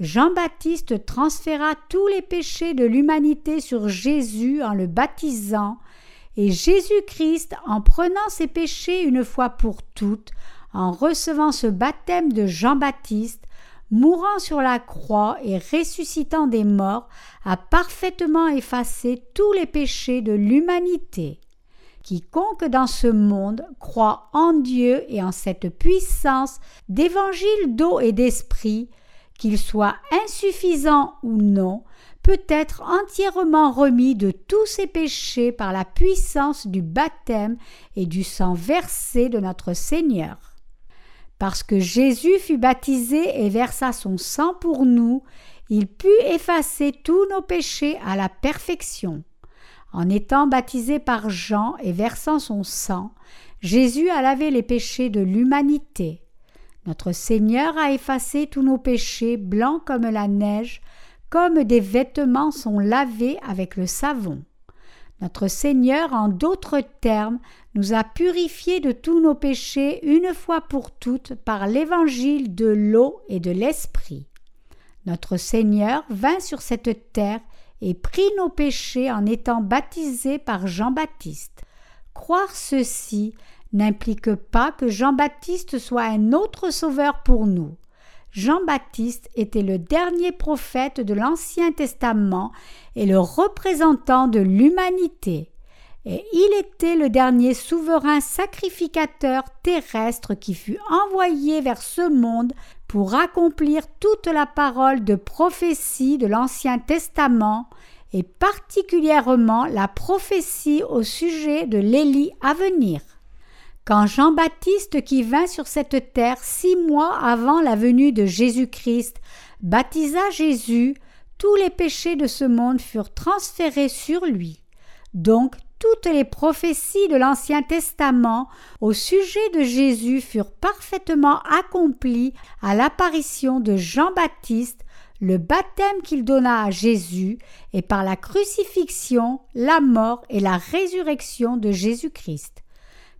Jean-Baptiste transféra tous les péchés de l'humanité sur Jésus en le baptisant, et Jésus-Christ, en prenant ses péchés une fois pour toutes, en recevant ce baptême de Jean-Baptiste, mourant sur la croix et ressuscitant des morts, a parfaitement effacé tous les péchés de l'humanité. Quiconque dans ce monde croit en Dieu et en cette puissance d'évangile d'eau et d'esprit, qu'il soit insuffisant ou non, peut être entièrement remis de tous ses péchés par la puissance du baptême et du sang versé de notre Seigneur. Parce que Jésus fut baptisé et versa son sang pour nous, il put effacer tous nos péchés à la perfection. En étant baptisé par Jean et versant son sang, Jésus a lavé les péchés de l'humanité. Notre Seigneur a effacé tous nos péchés blancs comme la neige, comme des vêtements sont lavés avec le savon. Notre Seigneur, en d'autres termes, nous a purifiés de tous nos péchés une fois pour toutes par l'évangile de l'eau et de l'esprit. Notre Seigneur vint sur cette terre et prit nos péchés en étant baptisé par Jean-Baptiste. Croire ceci n'implique pas que Jean-Baptiste soit un autre sauveur pour nous. Jean-Baptiste était le dernier prophète de l'Ancien Testament et le représentant de l'humanité. et il était le dernier souverain sacrificateur terrestre qui fut envoyé vers ce monde pour accomplir toute la parole de prophétie de l'Ancien Testament et particulièrement la prophétie au sujet de l'Élie à venir. Quand Jean-Baptiste qui vint sur cette terre six mois avant la venue de Jésus-Christ baptisa Jésus, tous les péchés de ce monde furent transférés sur lui. Donc toutes les prophéties de l'Ancien Testament au sujet de Jésus furent parfaitement accomplies à l'apparition de Jean-Baptiste, le baptême qu'il donna à Jésus, et par la crucifixion, la mort et la résurrection de Jésus-Christ.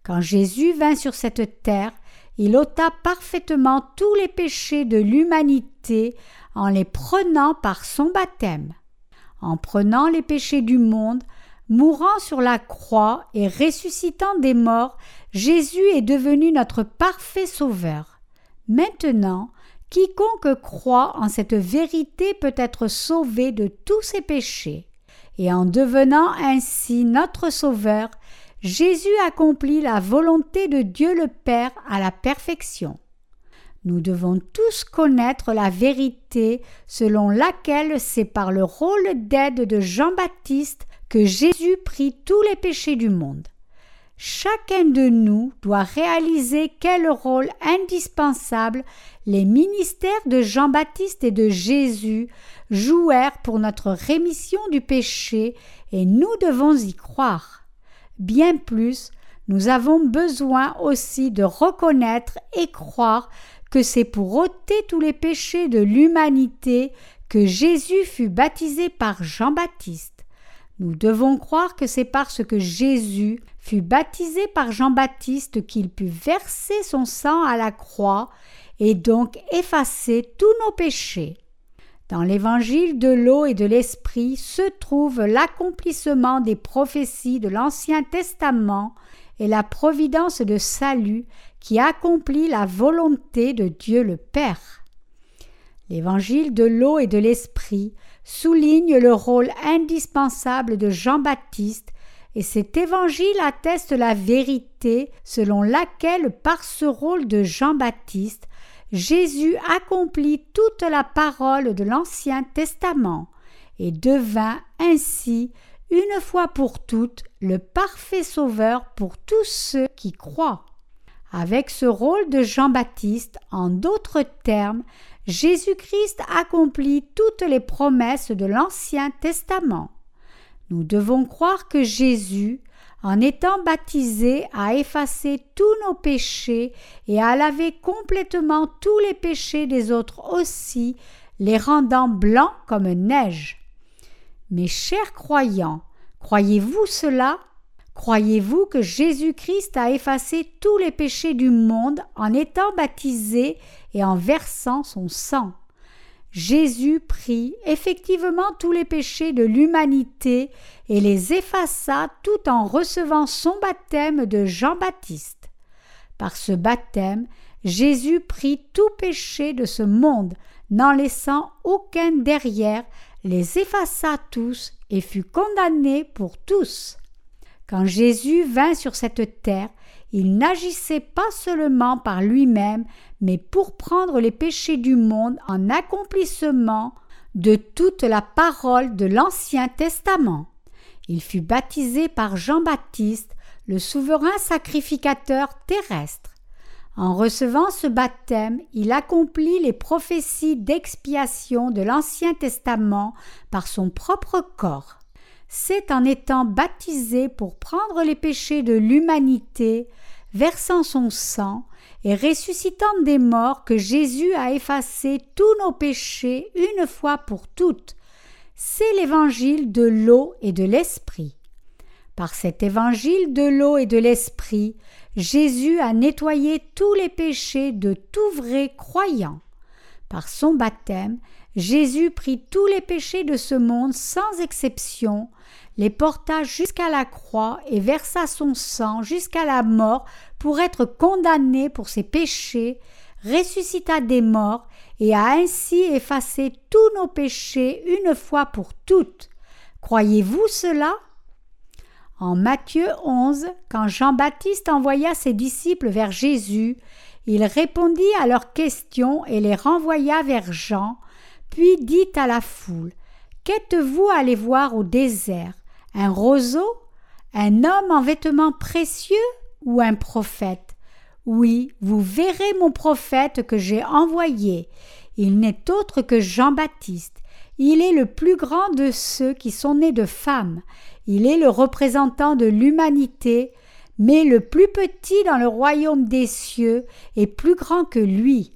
Quand Jésus vint sur cette terre, il ôta parfaitement tous les péchés de l'humanité en les prenant par son baptême. En prenant les péchés du monde, Mourant sur la croix et ressuscitant des morts, Jésus est devenu notre parfait Sauveur. Maintenant, quiconque croit en cette vérité peut être sauvé de tous ses péchés. Et en devenant ainsi notre Sauveur, Jésus accomplit la volonté de Dieu le Père à la perfection. Nous devons tous connaître la vérité selon laquelle c'est par le rôle d'aide de Jean-Baptiste que Jésus prit tous les péchés du monde. Chacun de nous doit réaliser quel rôle indispensable les ministères de Jean-Baptiste et de Jésus jouèrent pour notre rémission du péché et nous devons y croire. Bien plus, nous avons besoin aussi de reconnaître et croire que c'est pour ôter tous les péchés de l'humanité que Jésus fut baptisé par Jean-Baptiste. Nous devons croire que c'est parce que Jésus fut baptisé par Jean-Baptiste qu'il put verser son sang à la croix et donc effacer tous nos péchés. Dans l'évangile de l'eau et de l'esprit se trouve l'accomplissement des prophéties de l'Ancien Testament et la providence de salut qui accomplit la volonté de Dieu le Père. L'évangile de l'eau et de l'esprit souligne le rôle indispensable de Jean-Baptiste et cet évangile atteste la vérité selon laquelle par ce rôle de Jean-Baptiste, Jésus accomplit toute la parole de l'Ancien Testament et devint ainsi une fois pour toutes le parfait sauveur pour tous ceux qui croient. Avec ce rôle de Jean-Baptiste, en d'autres termes, Jésus-Christ accomplit toutes les promesses de l'Ancien Testament. Nous devons croire que Jésus, en étant baptisé, a effacé tous nos péchés et a lavé complètement tous les péchés des autres aussi, les rendant blancs comme neige. Mes chers croyants, croyez-vous cela? Croyez-vous que Jésus-Christ a effacé tous les péchés du monde en étant baptisé et en versant son sang? Jésus prit effectivement tous les péchés de l'humanité et les effaça tout en recevant son baptême de Jean-Baptiste. Par ce baptême, Jésus prit tout péché de ce monde, n'en laissant aucun derrière, les effaça tous et fut condamné pour tous. Quand Jésus vint sur cette terre, il n'agissait pas seulement par lui-même, mais pour prendre les péchés du monde en accomplissement de toute la parole de l'Ancien Testament. Il fut baptisé par Jean-Baptiste, le souverain sacrificateur terrestre. En recevant ce baptême, il accomplit les prophéties d'expiation de l'Ancien Testament par son propre corps c'est en étant baptisé pour prendre les péchés de l'humanité, versant son sang et ressuscitant des morts que Jésus a effacé tous nos péchés une fois pour toutes. C'est l'évangile de l'eau et de l'esprit. Par cet évangile de l'eau et de l'esprit, Jésus a nettoyé tous les péchés de tout vrai croyant. Par son baptême, Jésus prit tous les péchés de ce monde sans exception, les porta jusqu'à la croix et versa son sang jusqu'à la mort pour être condamné pour ses péchés, ressuscita des morts et a ainsi effacé tous nos péchés une fois pour toutes. Croyez-vous cela? En Matthieu 11, quand Jean-Baptiste envoya ses disciples vers Jésus, il répondit à leurs questions et les renvoya vers Jean, puis dit à la foule Qu'êtes-vous allé voir au désert? Un roseau? Un homme en vêtements précieux ou un prophète? Oui, vous verrez mon prophète que j'ai envoyé. Il n'est autre que Jean-Baptiste. Il est le plus grand de ceux qui sont nés de femmes. Il est le représentant de l'humanité, mais le plus petit dans le royaume des cieux est plus grand que lui.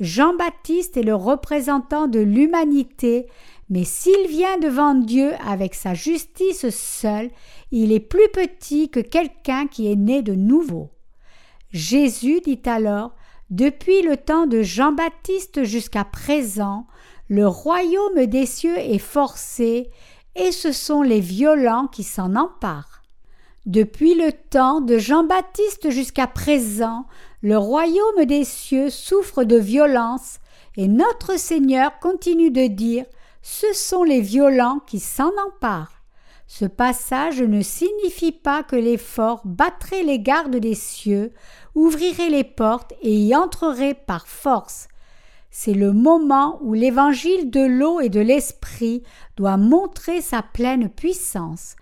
Jean-Baptiste est le représentant de l'humanité, mais s'il vient devant Dieu avec sa justice seule, il est plus petit que quelqu'un qui est né de nouveau. Jésus dit alors Depuis le temps de Jean-Baptiste jusqu'à présent, le royaume des cieux est forcé, et ce sont les violents qui s'en emparent. Depuis le temps de Jean-Baptiste jusqu'à présent, le royaume des cieux souffre de violence, et notre Seigneur continue de dire Ce sont les violents qui s'en emparent. Ce passage ne signifie pas que les forts battraient les gardes des cieux, ouvriraient les portes et y entreraient par force. C'est le moment où l'évangile de l'eau et de l'esprit doit montrer sa pleine puissance.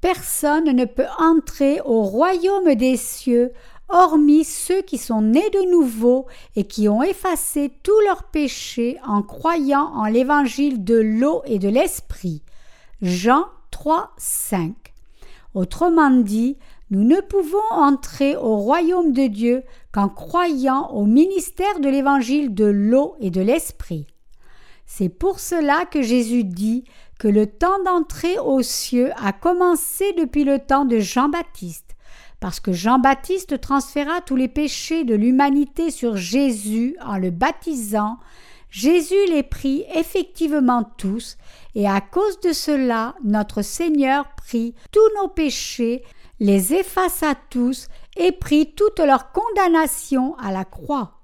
Personne ne peut entrer au royaume des cieux hormis ceux qui sont nés de nouveau et qui ont effacé tous leurs péchés en croyant en l'évangile de l'eau et de l'esprit. Jean 3, 5. Autrement dit, nous ne pouvons entrer au royaume de Dieu qu'en croyant au ministère de l'évangile de l'eau et de l'esprit. C'est pour cela que Jésus dit que le temps d'entrer aux cieux a commencé depuis le temps de Jean-Baptiste, parce que Jean-Baptiste transféra tous les péchés de l'humanité sur Jésus en le baptisant, Jésus les prit effectivement tous, et à cause de cela notre Seigneur prit tous nos péchés les effaça tous et prit toute leur condamnation à la croix.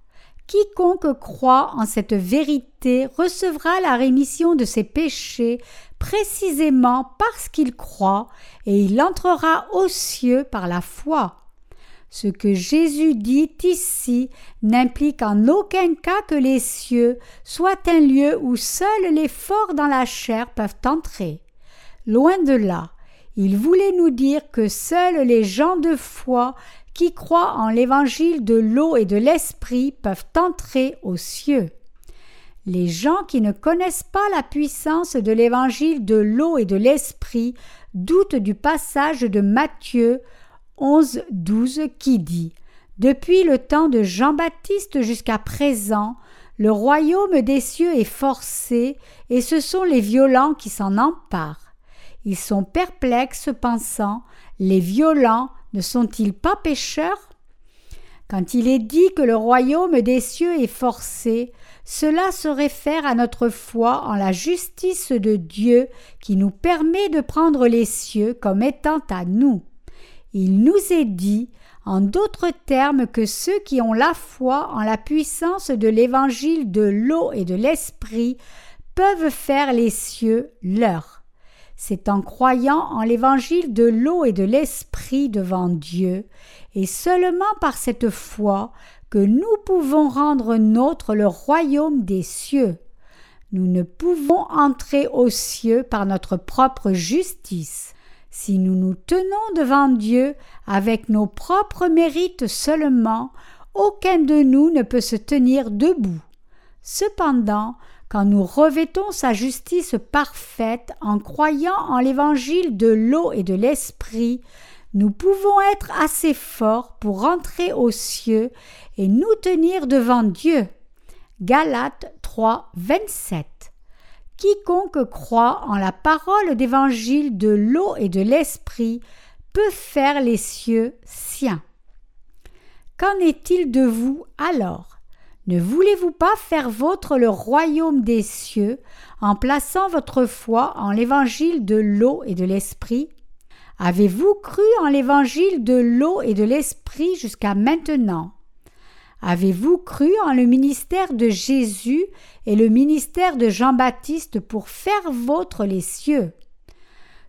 Quiconque croit en cette vérité recevra la rémission de ses péchés précisément parce qu'il croit, et il entrera aux cieux par la foi. Ce que Jésus dit ici n'implique en aucun cas que les cieux soient un lieu où seuls les forts dans la chair peuvent entrer. Loin de là, il voulait nous dire que seuls les gens de foi qui croient en l'évangile de l'eau et de l'esprit peuvent entrer aux cieux. Les gens qui ne connaissent pas la puissance de l'évangile de l'eau et de l'esprit doutent du passage de Matthieu 11, 12 qui dit Depuis le temps de Jean-Baptiste jusqu'à présent, le royaume des cieux est forcé, et ce sont les violents qui s'en emparent. Ils sont perplexes, pensant Les violents ne sont-ils pas pécheurs? Quand il est dit que le royaume des cieux est forcé, cela se réfère à notre foi en la justice de Dieu qui nous permet de prendre les cieux comme étant à nous. Il nous est dit, en d'autres termes, que ceux qui ont la foi en la puissance de l'évangile de l'eau et de l'esprit peuvent faire les cieux leurs. C'est en croyant en l'évangile de l'eau et de l'esprit devant Dieu, et seulement par cette foi, que nous pouvons rendre nôtre le royaume des cieux. Nous ne pouvons entrer aux cieux par notre propre justice. Si nous nous tenons devant Dieu avec nos propres mérites seulement, aucun de nous ne peut se tenir debout. Cependant, quand nous revêtons sa justice parfaite en croyant en l'évangile de l'eau et de l'esprit, nous pouvons être assez forts pour rentrer aux cieux et nous tenir devant Dieu. Galates 3, 27. Quiconque croit en la parole d'évangile de l'eau et de l'esprit peut faire les cieux siens. Qu'en est-il de vous alors? Ne voulez-vous pas faire vôtre le royaume des cieux en plaçant votre foi en l'évangile de l'eau et de l'esprit? Avez-vous cru en l'évangile de l'eau et de l'esprit jusqu'à maintenant? Avez-vous cru en le ministère de Jésus et le ministère de Jean-Baptiste pour faire vôtre les cieux?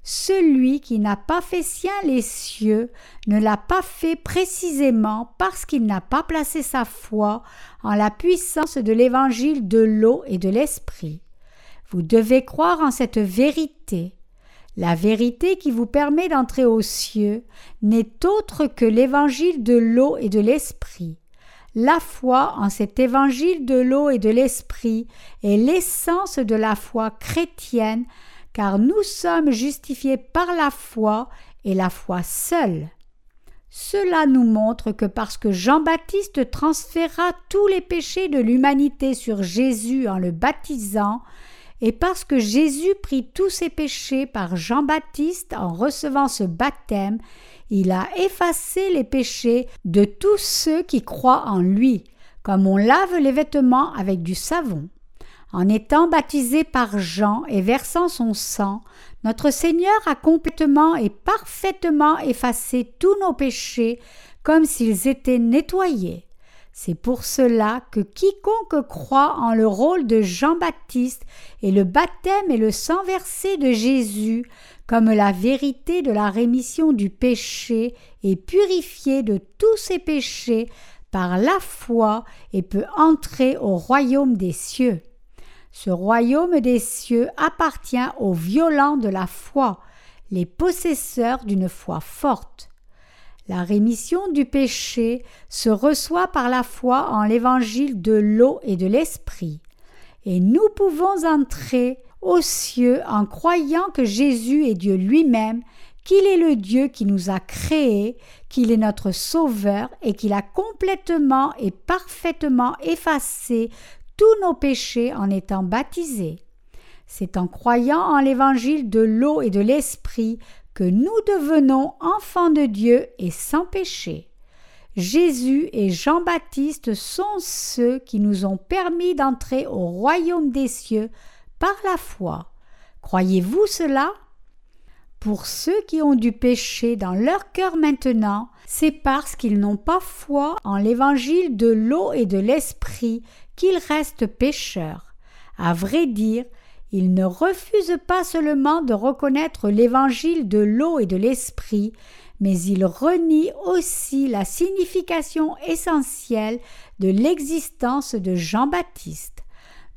Celui qui n'a pas fait sien les cieux ne l'a pas fait précisément parce qu'il n'a pas placé sa foi en la puissance de l'évangile de l'eau et de l'esprit. Vous devez croire en cette vérité. La vérité qui vous permet d'entrer aux cieux n'est autre que l'évangile de l'eau et de l'esprit. La foi en cet évangile de l'eau et de l'esprit est l'essence de la foi chrétienne, car nous sommes justifiés par la foi et la foi seule. Cela nous montre que parce que Jean-Baptiste transféra tous les péchés de l'humanité sur Jésus en le baptisant, et parce que Jésus prit tous ses péchés par Jean-Baptiste en recevant ce baptême, il a effacé les péchés de tous ceux qui croient en lui, comme on lave les vêtements avec du savon. En étant baptisé par Jean et versant son sang, notre Seigneur a complètement et parfaitement effacé tous nos péchés comme s'ils étaient nettoyés. C'est pour cela que quiconque croit en le rôle de Jean-Baptiste et le baptême et le sang versé de Jésus comme la vérité de la rémission du péché est purifié de tous ses péchés par la foi et peut entrer au royaume des cieux. Ce royaume des cieux appartient aux violents de la foi, les possesseurs d'une foi forte. La rémission du péché se reçoit par la foi en l'évangile de l'eau et de l'esprit. Et nous pouvons entrer aux cieux en croyant que Jésus est Dieu lui-même, qu'il est le Dieu qui nous a créés, qu'il est notre Sauveur et qu'il a complètement et parfaitement effacé tous nos péchés en étant baptisé. C'est en croyant en l'évangile de l'eau et de l'esprit nous devenons enfants de Dieu et sans péché. Jésus et Jean-Baptiste sont ceux qui nous ont permis d'entrer au royaume des cieux par la foi. Croyez-vous cela? Pour ceux qui ont du péché dans leur cœur maintenant, c'est parce qu'ils n'ont pas foi en l'évangile de l'eau et de l'esprit qu'ils restent pécheurs. À vrai dire, il ne refuse pas seulement de reconnaître l'évangile de l'eau et de l'esprit, mais il renie aussi la signification essentielle de l'existence de Jean-Baptiste.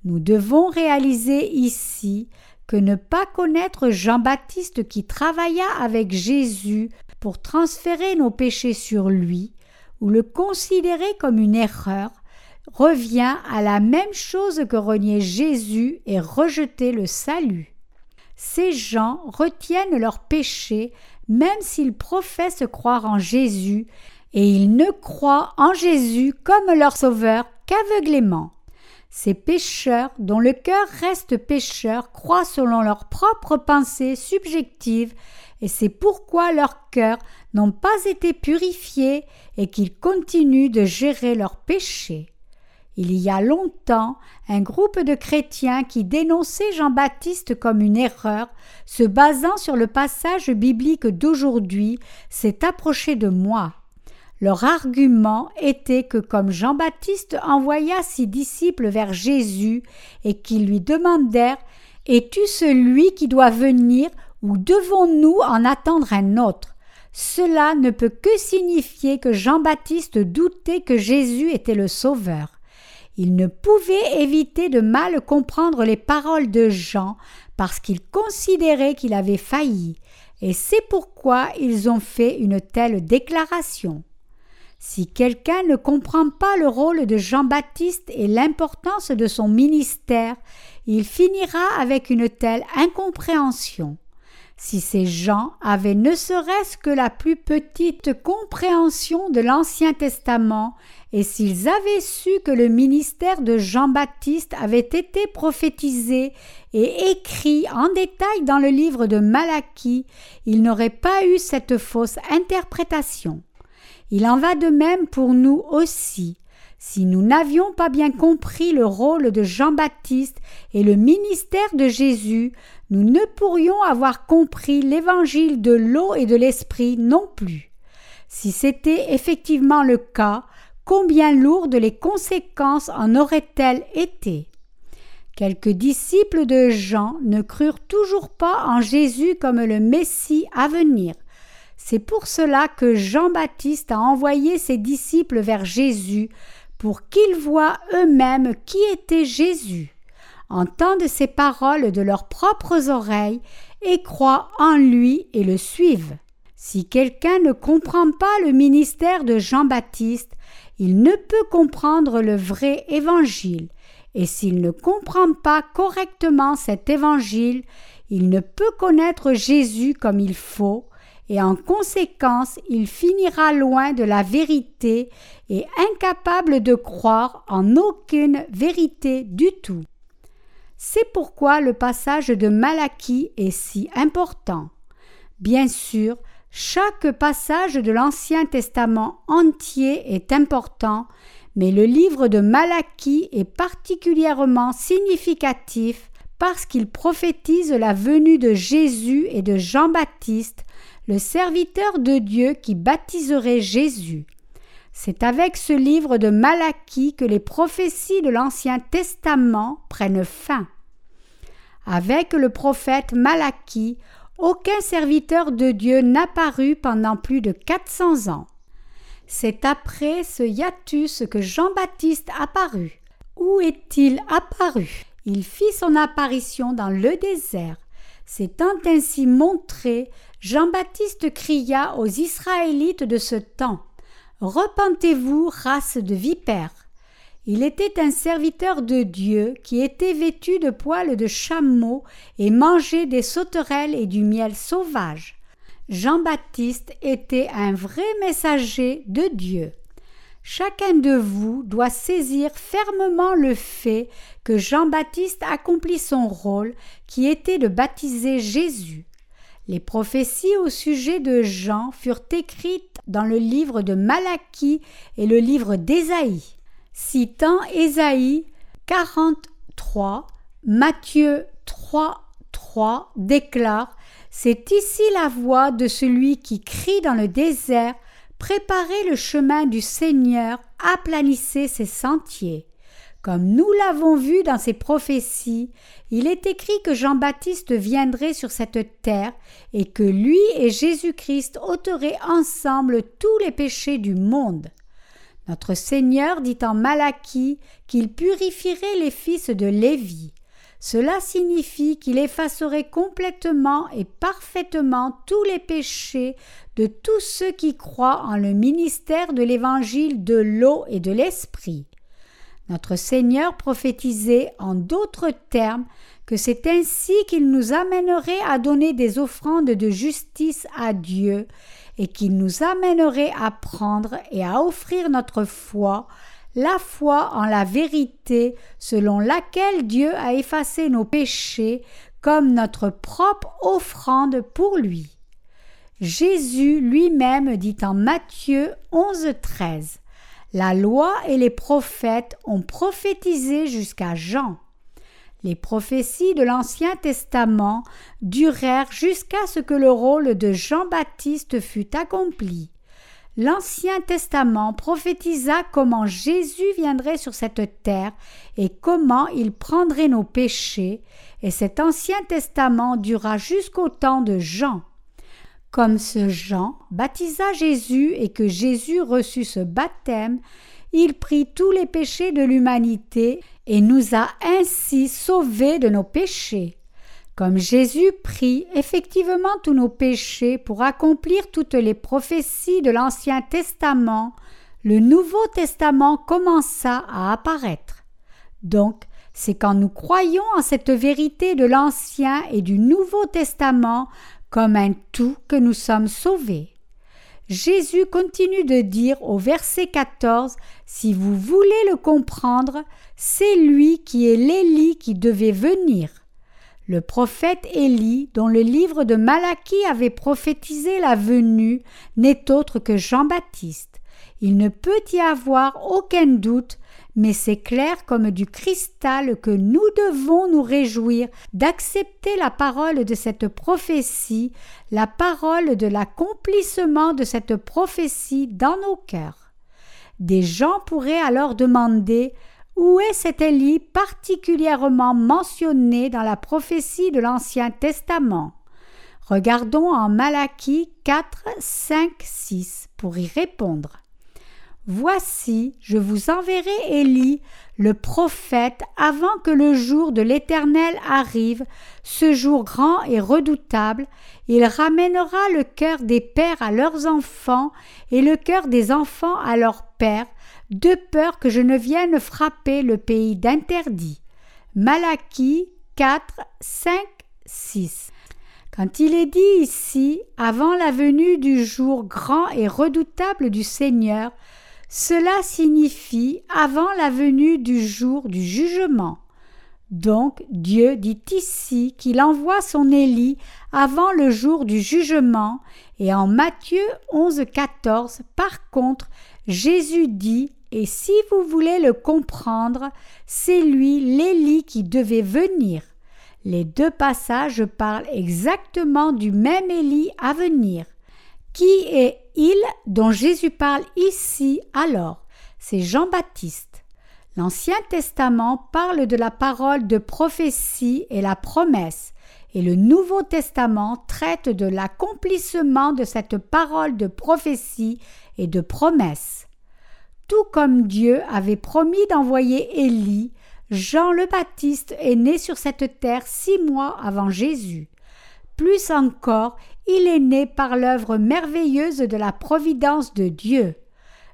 Nous devons réaliser ici que ne pas connaître Jean-Baptiste qui travailla avec Jésus pour transférer nos péchés sur lui, ou le considérer comme une erreur, revient à la même chose que renier Jésus et rejeter le salut. Ces gens retiennent leurs péchés même s'ils professent croire en Jésus, et ils ne croient en Jésus comme leur sauveur qu'aveuglément. Ces pécheurs, dont le cœur reste pécheur, croient selon leurs propres pensées subjectives, et c'est pourquoi leurs cœurs n'ont pas été purifiés et qu'ils continuent de gérer leurs péchés. Il y a longtemps, un groupe de chrétiens qui dénonçait Jean-Baptiste comme une erreur, se basant sur le passage biblique d'aujourd'hui, s'est approché de moi. Leur argument était que comme Jean-Baptiste envoya ses disciples vers Jésus et qu'ils lui demandèrent Es-tu celui qui doit venir ou devons-nous en attendre un autre? Cela ne peut que signifier que Jean-Baptiste doutait que Jésus était le Sauveur. Il ne pouvait éviter de mal comprendre les paroles de Jean parce qu'il considérait qu'il avait failli, et c'est pourquoi ils ont fait une telle déclaration. Si quelqu'un ne comprend pas le rôle de Jean-Baptiste et l'importance de son ministère, il finira avec une telle incompréhension. Si ces gens avaient ne serait-ce que la plus petite compréhension de l'Ancien Testament, et s'ils avaient su que le ministère de Jean-Baptiste avait été prophétisé et écrit en détail dans le livre de Malachie, ils n'auraient pas eu cette fausse interprétation. Il en va de même pour nous aussi. Si nous n'avions pas bien compris le rôle de Jean-Baptiste et le ministère de Jésus, nous ne pourrions avoir compris l'évangile de l'eau et de l'esprit non plus. Si c'était effectivement le cas, combien lourdes les conséquences en auraient-elles été? Quelques disciples de Jean ne crurent toujours pas en Jésus comme le Messie à venir. C'est pour cela que Jean-Baptiste a envoyé ses disciples vers Jésus pour qu'ils voient eux-mêmes qui était Jésus, entendent ces paroles de leurs propres oreilles et croient en lui et le suivent. Si quelqu'un ne comprend pas le ministère de Jean-Baptiste, il ne peut comprendre le vrai évangile, et s'il ne comprend pas correctement cet évangile, il ne peut connaître Jésus comme il faut, et en conséquence il finira loin de la vérité et incapable de croire en aucune vérité du tout. C'est pourquoi le passage de Malachie est si important. Bien sûr, chaque passage de l'Ancien Testament entier est important, mais le livre de Malachie est particulièrement significatif parce qu'il prophétise la venue de Jésus et de Jean-Baptiste, le serviteur de Dieu qui baptiserait Jésus. C'est avec ce livre de Malachie que les prophéties de l'Ancien Testament prennent fin. Avec le prophète Malachie, aucun serviteur de Dieu n'apparut pendant plus de 400 ans. C'est après ce hiatus que Jean-Baptiste apparut. Où est-il apparu? Il fit son apparition dans le désert. S'étant ainsi montré, Jean-Baptiste cria aux Israélites de ce temps Repentez-vous, race de vipères il était un serviteur de Dieu qui était vêtu de poils de chameau et mangeait des sauterelles et du miel sauvage. Jean-Baptiste était un vrai messager de Dieu. Chacun de vous doit saisir fermement le fait que Jean-Baptiste accomplit son rôle qui était de baptiser Jésus. Les prophéties au sujet de Jean furent écrites dans le livre de Malachie et le livre d'Ésaïe. Citant Ésaïe 43, Matthieu 3, 3 déclare C'est ici la voix de celui qui crie dans le désert Préparez le chemin du Seigneur, aplanissez ses sentiers. Comme nous l'avons vu dans ses prophéties, il est écrit que Jean-Baptiste viendrait sur cette terre et que lui et Jésus-Christ ôteraient ensemble tous les péchés du monde. Notre Seigneur dit en Malachie qu'il purifierait les fils de Lévi. Cela signifie qu'il effacerait complètement et parfaitement tous les péchés de tous ceux qui croient en le ministère de l'évangile de l'eau et de l'esprit. Notre Seigneur prophétisait en d'autres termes que c'est ainsi qu'il nous amènerait à donner des offrandes de justice à Dieu et qui nous amènerait à prendre et à offrir notre foi, la foi en la vérité selon laquelle Dieu a effacé nos péchés comme notre propre offrande pour lui. Jésus lui-même dit en Matthieu 11, 13 La loi et les prophètes ont prophétisé jusqu'à Jean. Les prophéties de l'Ancien Testament durèrent jusqu'à ce que le rôle de Jean-Baptiste fût accompli. L'Ancien Testament prophétisa comment Jésus viendrait sur cette terre et comment il prendrait nos péchés, et cet Ancien Testament dura jusqu'au temps de Jean. Comme ce Jean baptisa Jésus et que Jésus reçut ce baptême, il prit tous les péchés de l'humanité et nous a ainsi sauvés de nos péchés. Comme Jésus prit effectivement tous nos péchés pour accomplir toutes les prophéties de l'Ancien Testament, le Nouveau Testament commença à apparaître. Donc, c'est quand nous croyons en cette vérité de l'Ancien et du Nouveau Testament comme un tout que nous sommes sauvés. Jésus continue de dire au verset 14 Si vous voulez le comprendre, c'est lui qui est l'Élie qui devait venir. Le prophète Élie, dont le livre de Malachie avait prophétisé la venue, n'est autre que Jean-Baptiste. Il ne peut y avoir aucun doute mais c'est clair comme du cristal que nous devons nous réjouir d'accepter la parole de cette prophétie, la parole de l'accomplissement de cette prophétie dans nos cœurs. Des gens pourraient alors demander Où est cet Élie particulièrement mentionné dans la prophétie de l'Ancien Testament? Regardons en Malachie 4, 5, 6 pour y répondre. Voici, je vous enverrai Élie, le prophète, avant que le jour de l'Éternel arrive, ce jour grand et redoutable, il ramènera le cœur des pères à leurs enfants et le cœur des enfants à leurs pères, de peur que je ne vienne frapper le pays d'interdit. Malachie 4, 5, 6. Quand il est dit ici, avant la venue du jour grand et redoutable du Seigneur, cela signifie avant la venue du jour du jugement. Donc Dieu dit ici qu'il envoie son Élie avant le jour du jugement, et en Matthieu 11, 14, par contre, Jésus dit et si vous voulez le comprendre, c'est lui l'Élie qui devait venir. Les deux passages parlent exactement du même Élie à venir. Qui est il dont Jésus parle ici alors? C'est Jean-Baptiste. L'Ancien Testament parle de la parole de prophétie et la promesse, et le Nouveau Testament traite de l'accomplissement de cette parole de prophétie et de promesse. Tout comme Dieu avait promis d'envoyer Élie, Jean le Baptiste est né sur cette terre six mois avant Jésus. Plus encore, il est né par l'œuvre merveilleuse de la providence de Dieu.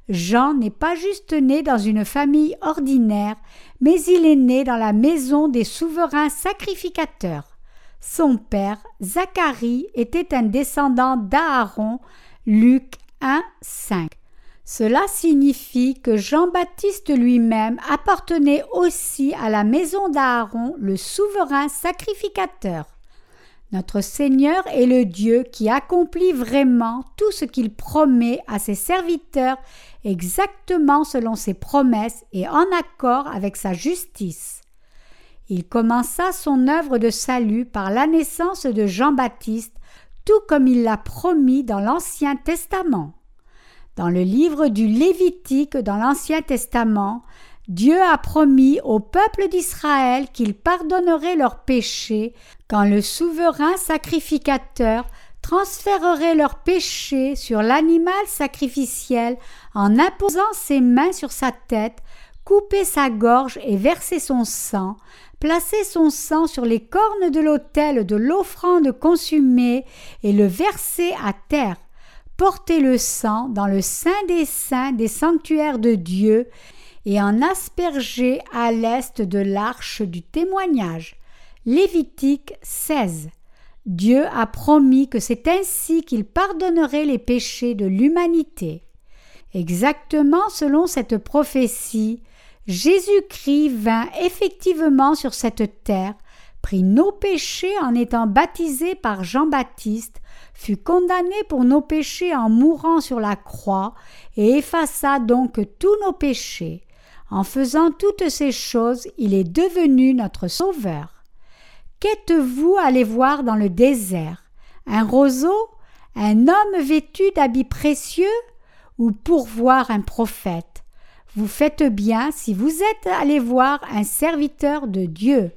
Jean n'est pas juste né dans une famille ordinaire, mais il est né dans la maison des souverains sacrificateurs. Son père, Zacharie, était un descendant d'Aaron, Luc 1, 5. Cela signifie que Jean-Baptiste lui-même appartenait aussi à la maison d'Aaron, le souverain sacrificateur. Notre Seigneur est le Dieu qui accomplit vraiment tout ce qu'il promet à ses serviteurs exactement selon ses promesses et en accord avec sa justice. Il commença son œuvre de salut par la naissance de Jean-Baptiste, tout comme il l'a promis dans l'Ancien Testament. Dans le livre du Lévitique dans l'Ancien Testament, Dieu a promis au peuple d'Israël qu'il pardonnerait leurs péchés quand le souverain sacrificateur transférerait leurs péchés sur l'animal sacrificiel en imposant ses mains sur sa tête, couper sa gorge et verser son sang, placer son sang sur les cornes de l'autel de l'offrande consumée et le verser à terre porter le sang dans le sein des saints des sanctuaires de Dieu et en asperger à l'est de l'arche du témoignage. Lévitique 16. Dieu a promis que c'est ainsi qu'il pardonnerait les péchés de l'humanité. Exactement selon cette prophétie, Jésus-Christ vint effectivement sur cette terre, prit nos péchés en étant baptisé par Jean-Baptiste, fut condamné pour nos péchés en mourant sur la croix, et effaça donc tous nos péchés. En faisant toutes ces choses, il est devenu notre Sauveur. Qu'êtes-vous allé voir dans le désert? Un roseau? Un homme vêtu d'habits précieux? Ou pour voir un prophète? Vous faites bien si vous êtes allé voir un serviteur de Dieu.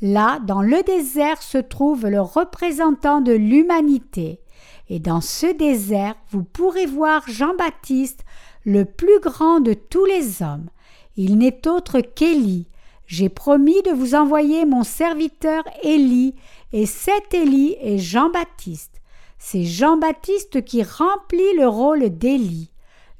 Là, dans le désert, se trouve le représentant de l'humanité. Et dans ce désert, vous pourrez voir Jean-Baptiste, le plus grand de tous les hommes. Il n'est autre qu'Élie. J'ai promis de vous envoyer mon serviteur Élie, et cet Élie est Jean-Baptiste. C'est Jean-Baptiste qui remplit le rôle d'Élie.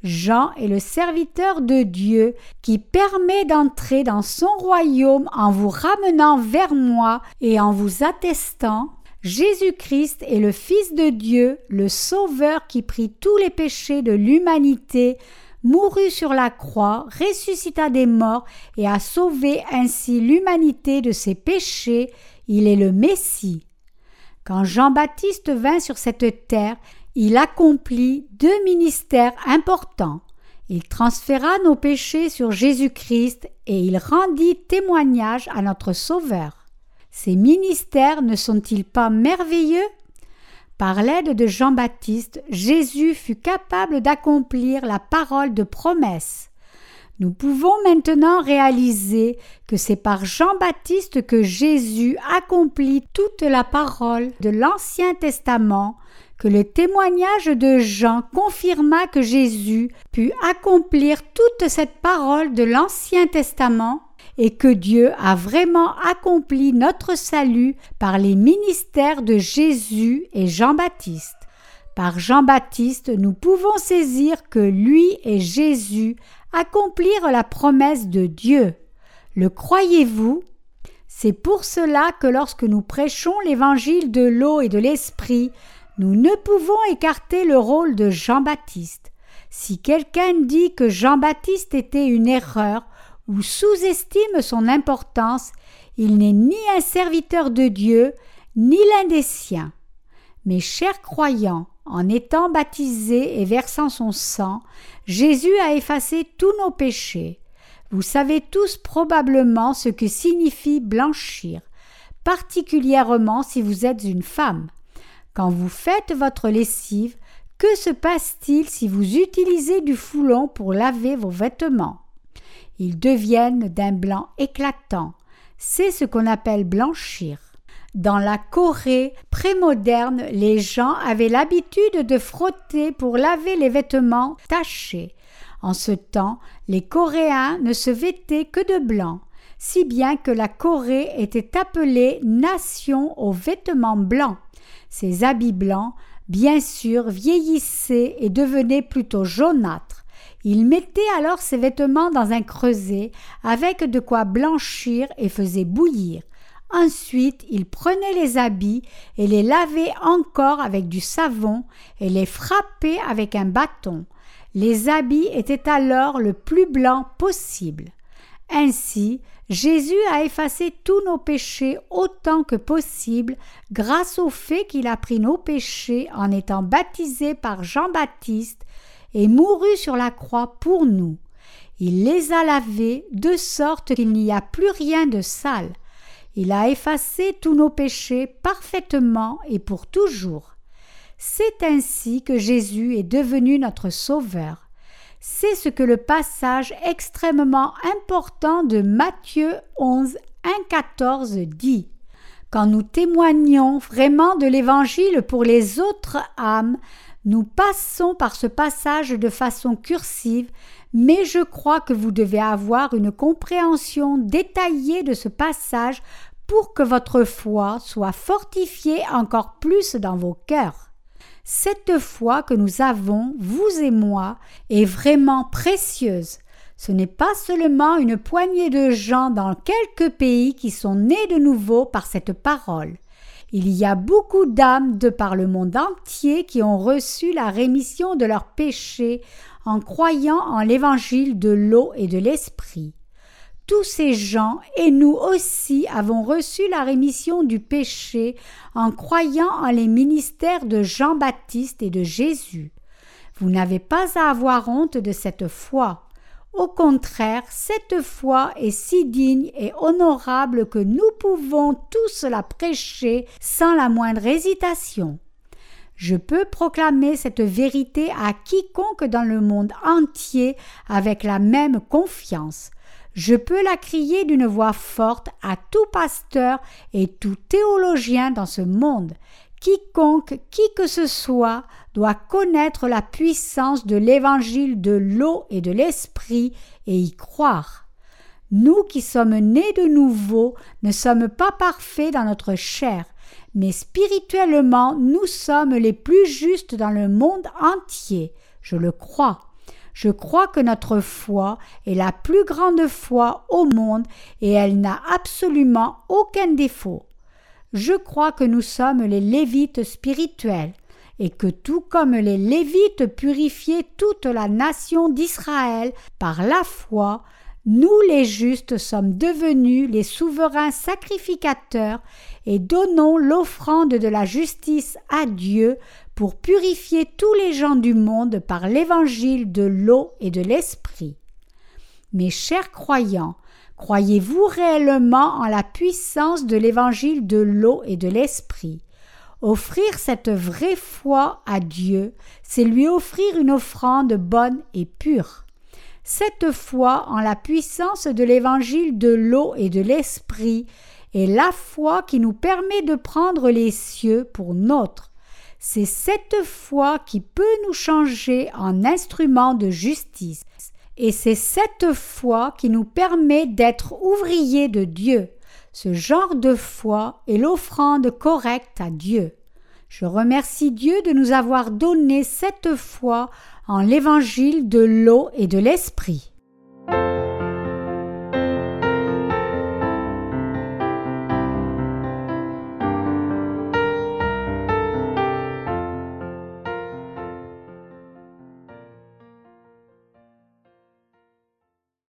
Jean est le serviteur de Dieu qui permet d'entrer dans son royaume en vous ramenant vers moi et en vous attestant Jésus-Christ est le Fils de Dieu, le Sauveur qui prit tous les péchés de l'humanité, mourut sur la croix, ressuscita des morts et a sauvé ainsi l'humanité de ses péchés, il est le Messie. Quand Jean-Baptiste vint sur cette terre, il accomplit deux ministères importants. Il transféra nos péchés sur Jésus-Christ et il rendit témoignage à notre Sauveur. Ces ministères ne sont-ils pas merveilleux? Par l'aide de Jean-Baptiste, Jésus fut capable d'accomplir la parole de promesse. Nous pouvons maintenant réaliser que c'est par Jean-Baptiste que Jésus accomplit toute la parole de l'Ancien Testament, que le témoignage de Jean confirma que Jésus put accomplir toute cette parole de l'Ancien Testament et que Dieu a vraiment accompli notre salut par les ministères de Jésus et Jean-Baptiste. Par Jean-Baptiste, nous pouvons saisir que lui et Jésus accomplirent la promesse de Dieu. Le croyez-vous? C'est pour cela que lorsque nous prêchons l'évangile de l'eau et de l'esprit, nous ne pouvons écarter le rôle de Jean-Baptiste. Si quelqu'un dit que Jean-Baptiste était une erreur ou sous-estime son importance, il n'est ni un serviteur de Dieu, ni l'un des siens. Mes chers croyants, en étant baptisé et versant son sang, Jésus a effacé tous nos péchés. Vous savez tous probablement ce que signifie blanchir, particulièrement si vous êtes une femme. Quand vous faites votre lessive, que se passe-t-il si vous utilisez du foulon pour laver vos vêtements? Ils deviennent d'un blanc éclatant. C'est ce qu'on appelle blanchir. Dans la Corée prémoderne, les gens avaient l'habitude de frotter pour laver les vêtements tachés. En ce temps, les Coréens ne se vêtaient que de blanc, si bien que la Corée était appelée nation aux vêtements blancs. Ces habits blancs, bien sûr, vieillissaient et devenaient plutôt jaunâtres. Ils mettaient alors ces vêtements dans un creuset avec de quoi blanchir et faisaient bouillir. Ensuite, il prenait les habits et les lavait encore avec du savon et les frappait avec un bâton. Les habits étaient alors le plus blancs possible. Ainsi, Jésus a effacé tous nos péchés autant que possible grâce au fait qu'il a pris nos péchés en étant baptisé par Jean-Baptiste et mourut sur la croix pour nous. Il les a lavés de sorte qu'il n'y a plus rien de sale. Il a effacé tous nos péchés parfaitement et pour toujours. C'est ainsi que Jésus est devenu notre Sauveur. C'est ce que le passage extrêmement important de Matthieu 11, 1, 14 dit. Quand nous témoignons vraiment de l'Évangile pour les autres âmes, nous passons par ce passage de façon cursive, mais je crois que vous devez avoir une compréhension détaillée de ce passage pour que votre foi soit fortifiée encore plus dans vos cœurs. Cette foi que nous avons, vous et moi, est vraiment précieuse. Ce n'est pas seulement une poignée de gens dans quelques pays qui sont nés de nouveau par cette parole. Il y a beaucoup d'âmes de par le monde entier qui ont reçu la rémission de leurs péchés en croyant en l'évangile de l'eau et de l'esprit. Tous ces gens et nous aussi avons reçu la rémission du péché en croyant en les ministères de Jean-Baptiste et de Jésus. Vous n'avez pas à avoir honte de cette foi. Au contraire, cette foi est si digne et honorable que nous pouvons tous la prêcher sans la moindre hésitation. Je peux proclamer cette vérité à quiconque dans le monde entier avec la même confiance. Je peux la crier d'une voix forte à tout pasteur et tout théologien dans ce monde. Quiconque, qui que ce soit, doit connaître la puissance de l'évangile de l'eau et de l'esprit et y croire. Nous qui sommes nés de nouveau ne sommes pas parfaits dans notre chair, mais spirituellement nous sommes les plus justes dans le monde entier, je le crois. Je crois que notre foi est la plus grande foi au monde et elle n'a absolument aucun défaut. Je crois que nous sommes les Lévites spirituels et que tout comme les Lévites purifiaient toute la nation d'Israël par la foi, nous les justes sommes devenus les souverains sacrificateurs et donnons l'offrande de la justice à Dieu pour purifier tous les gens du monde par l'évangile de l'eau et de l'esprit. Mes chers croyants, croyez-vous réellement en la puissance de l'évangile de l'eau et de l'esprit? Offrir cette vraie foi à Dieu, c'est lui offrir une offrande bonne et pure. Cette foi en la puissance de l'évangile de l'eau et de l'esprit est la foi qui nous permet de prendre les cieux pour nôtres. C'est cette foi qui peut nous changer en instruments de justice. Et c'est cette foi qui nous permet d'être ouvriers de Dieu. Ce genre de foi est l'offrande correcte à Dieu. Je remercie Dieu de nous avoir donné cette foi en l'évangile de l'eau et de l'esprit.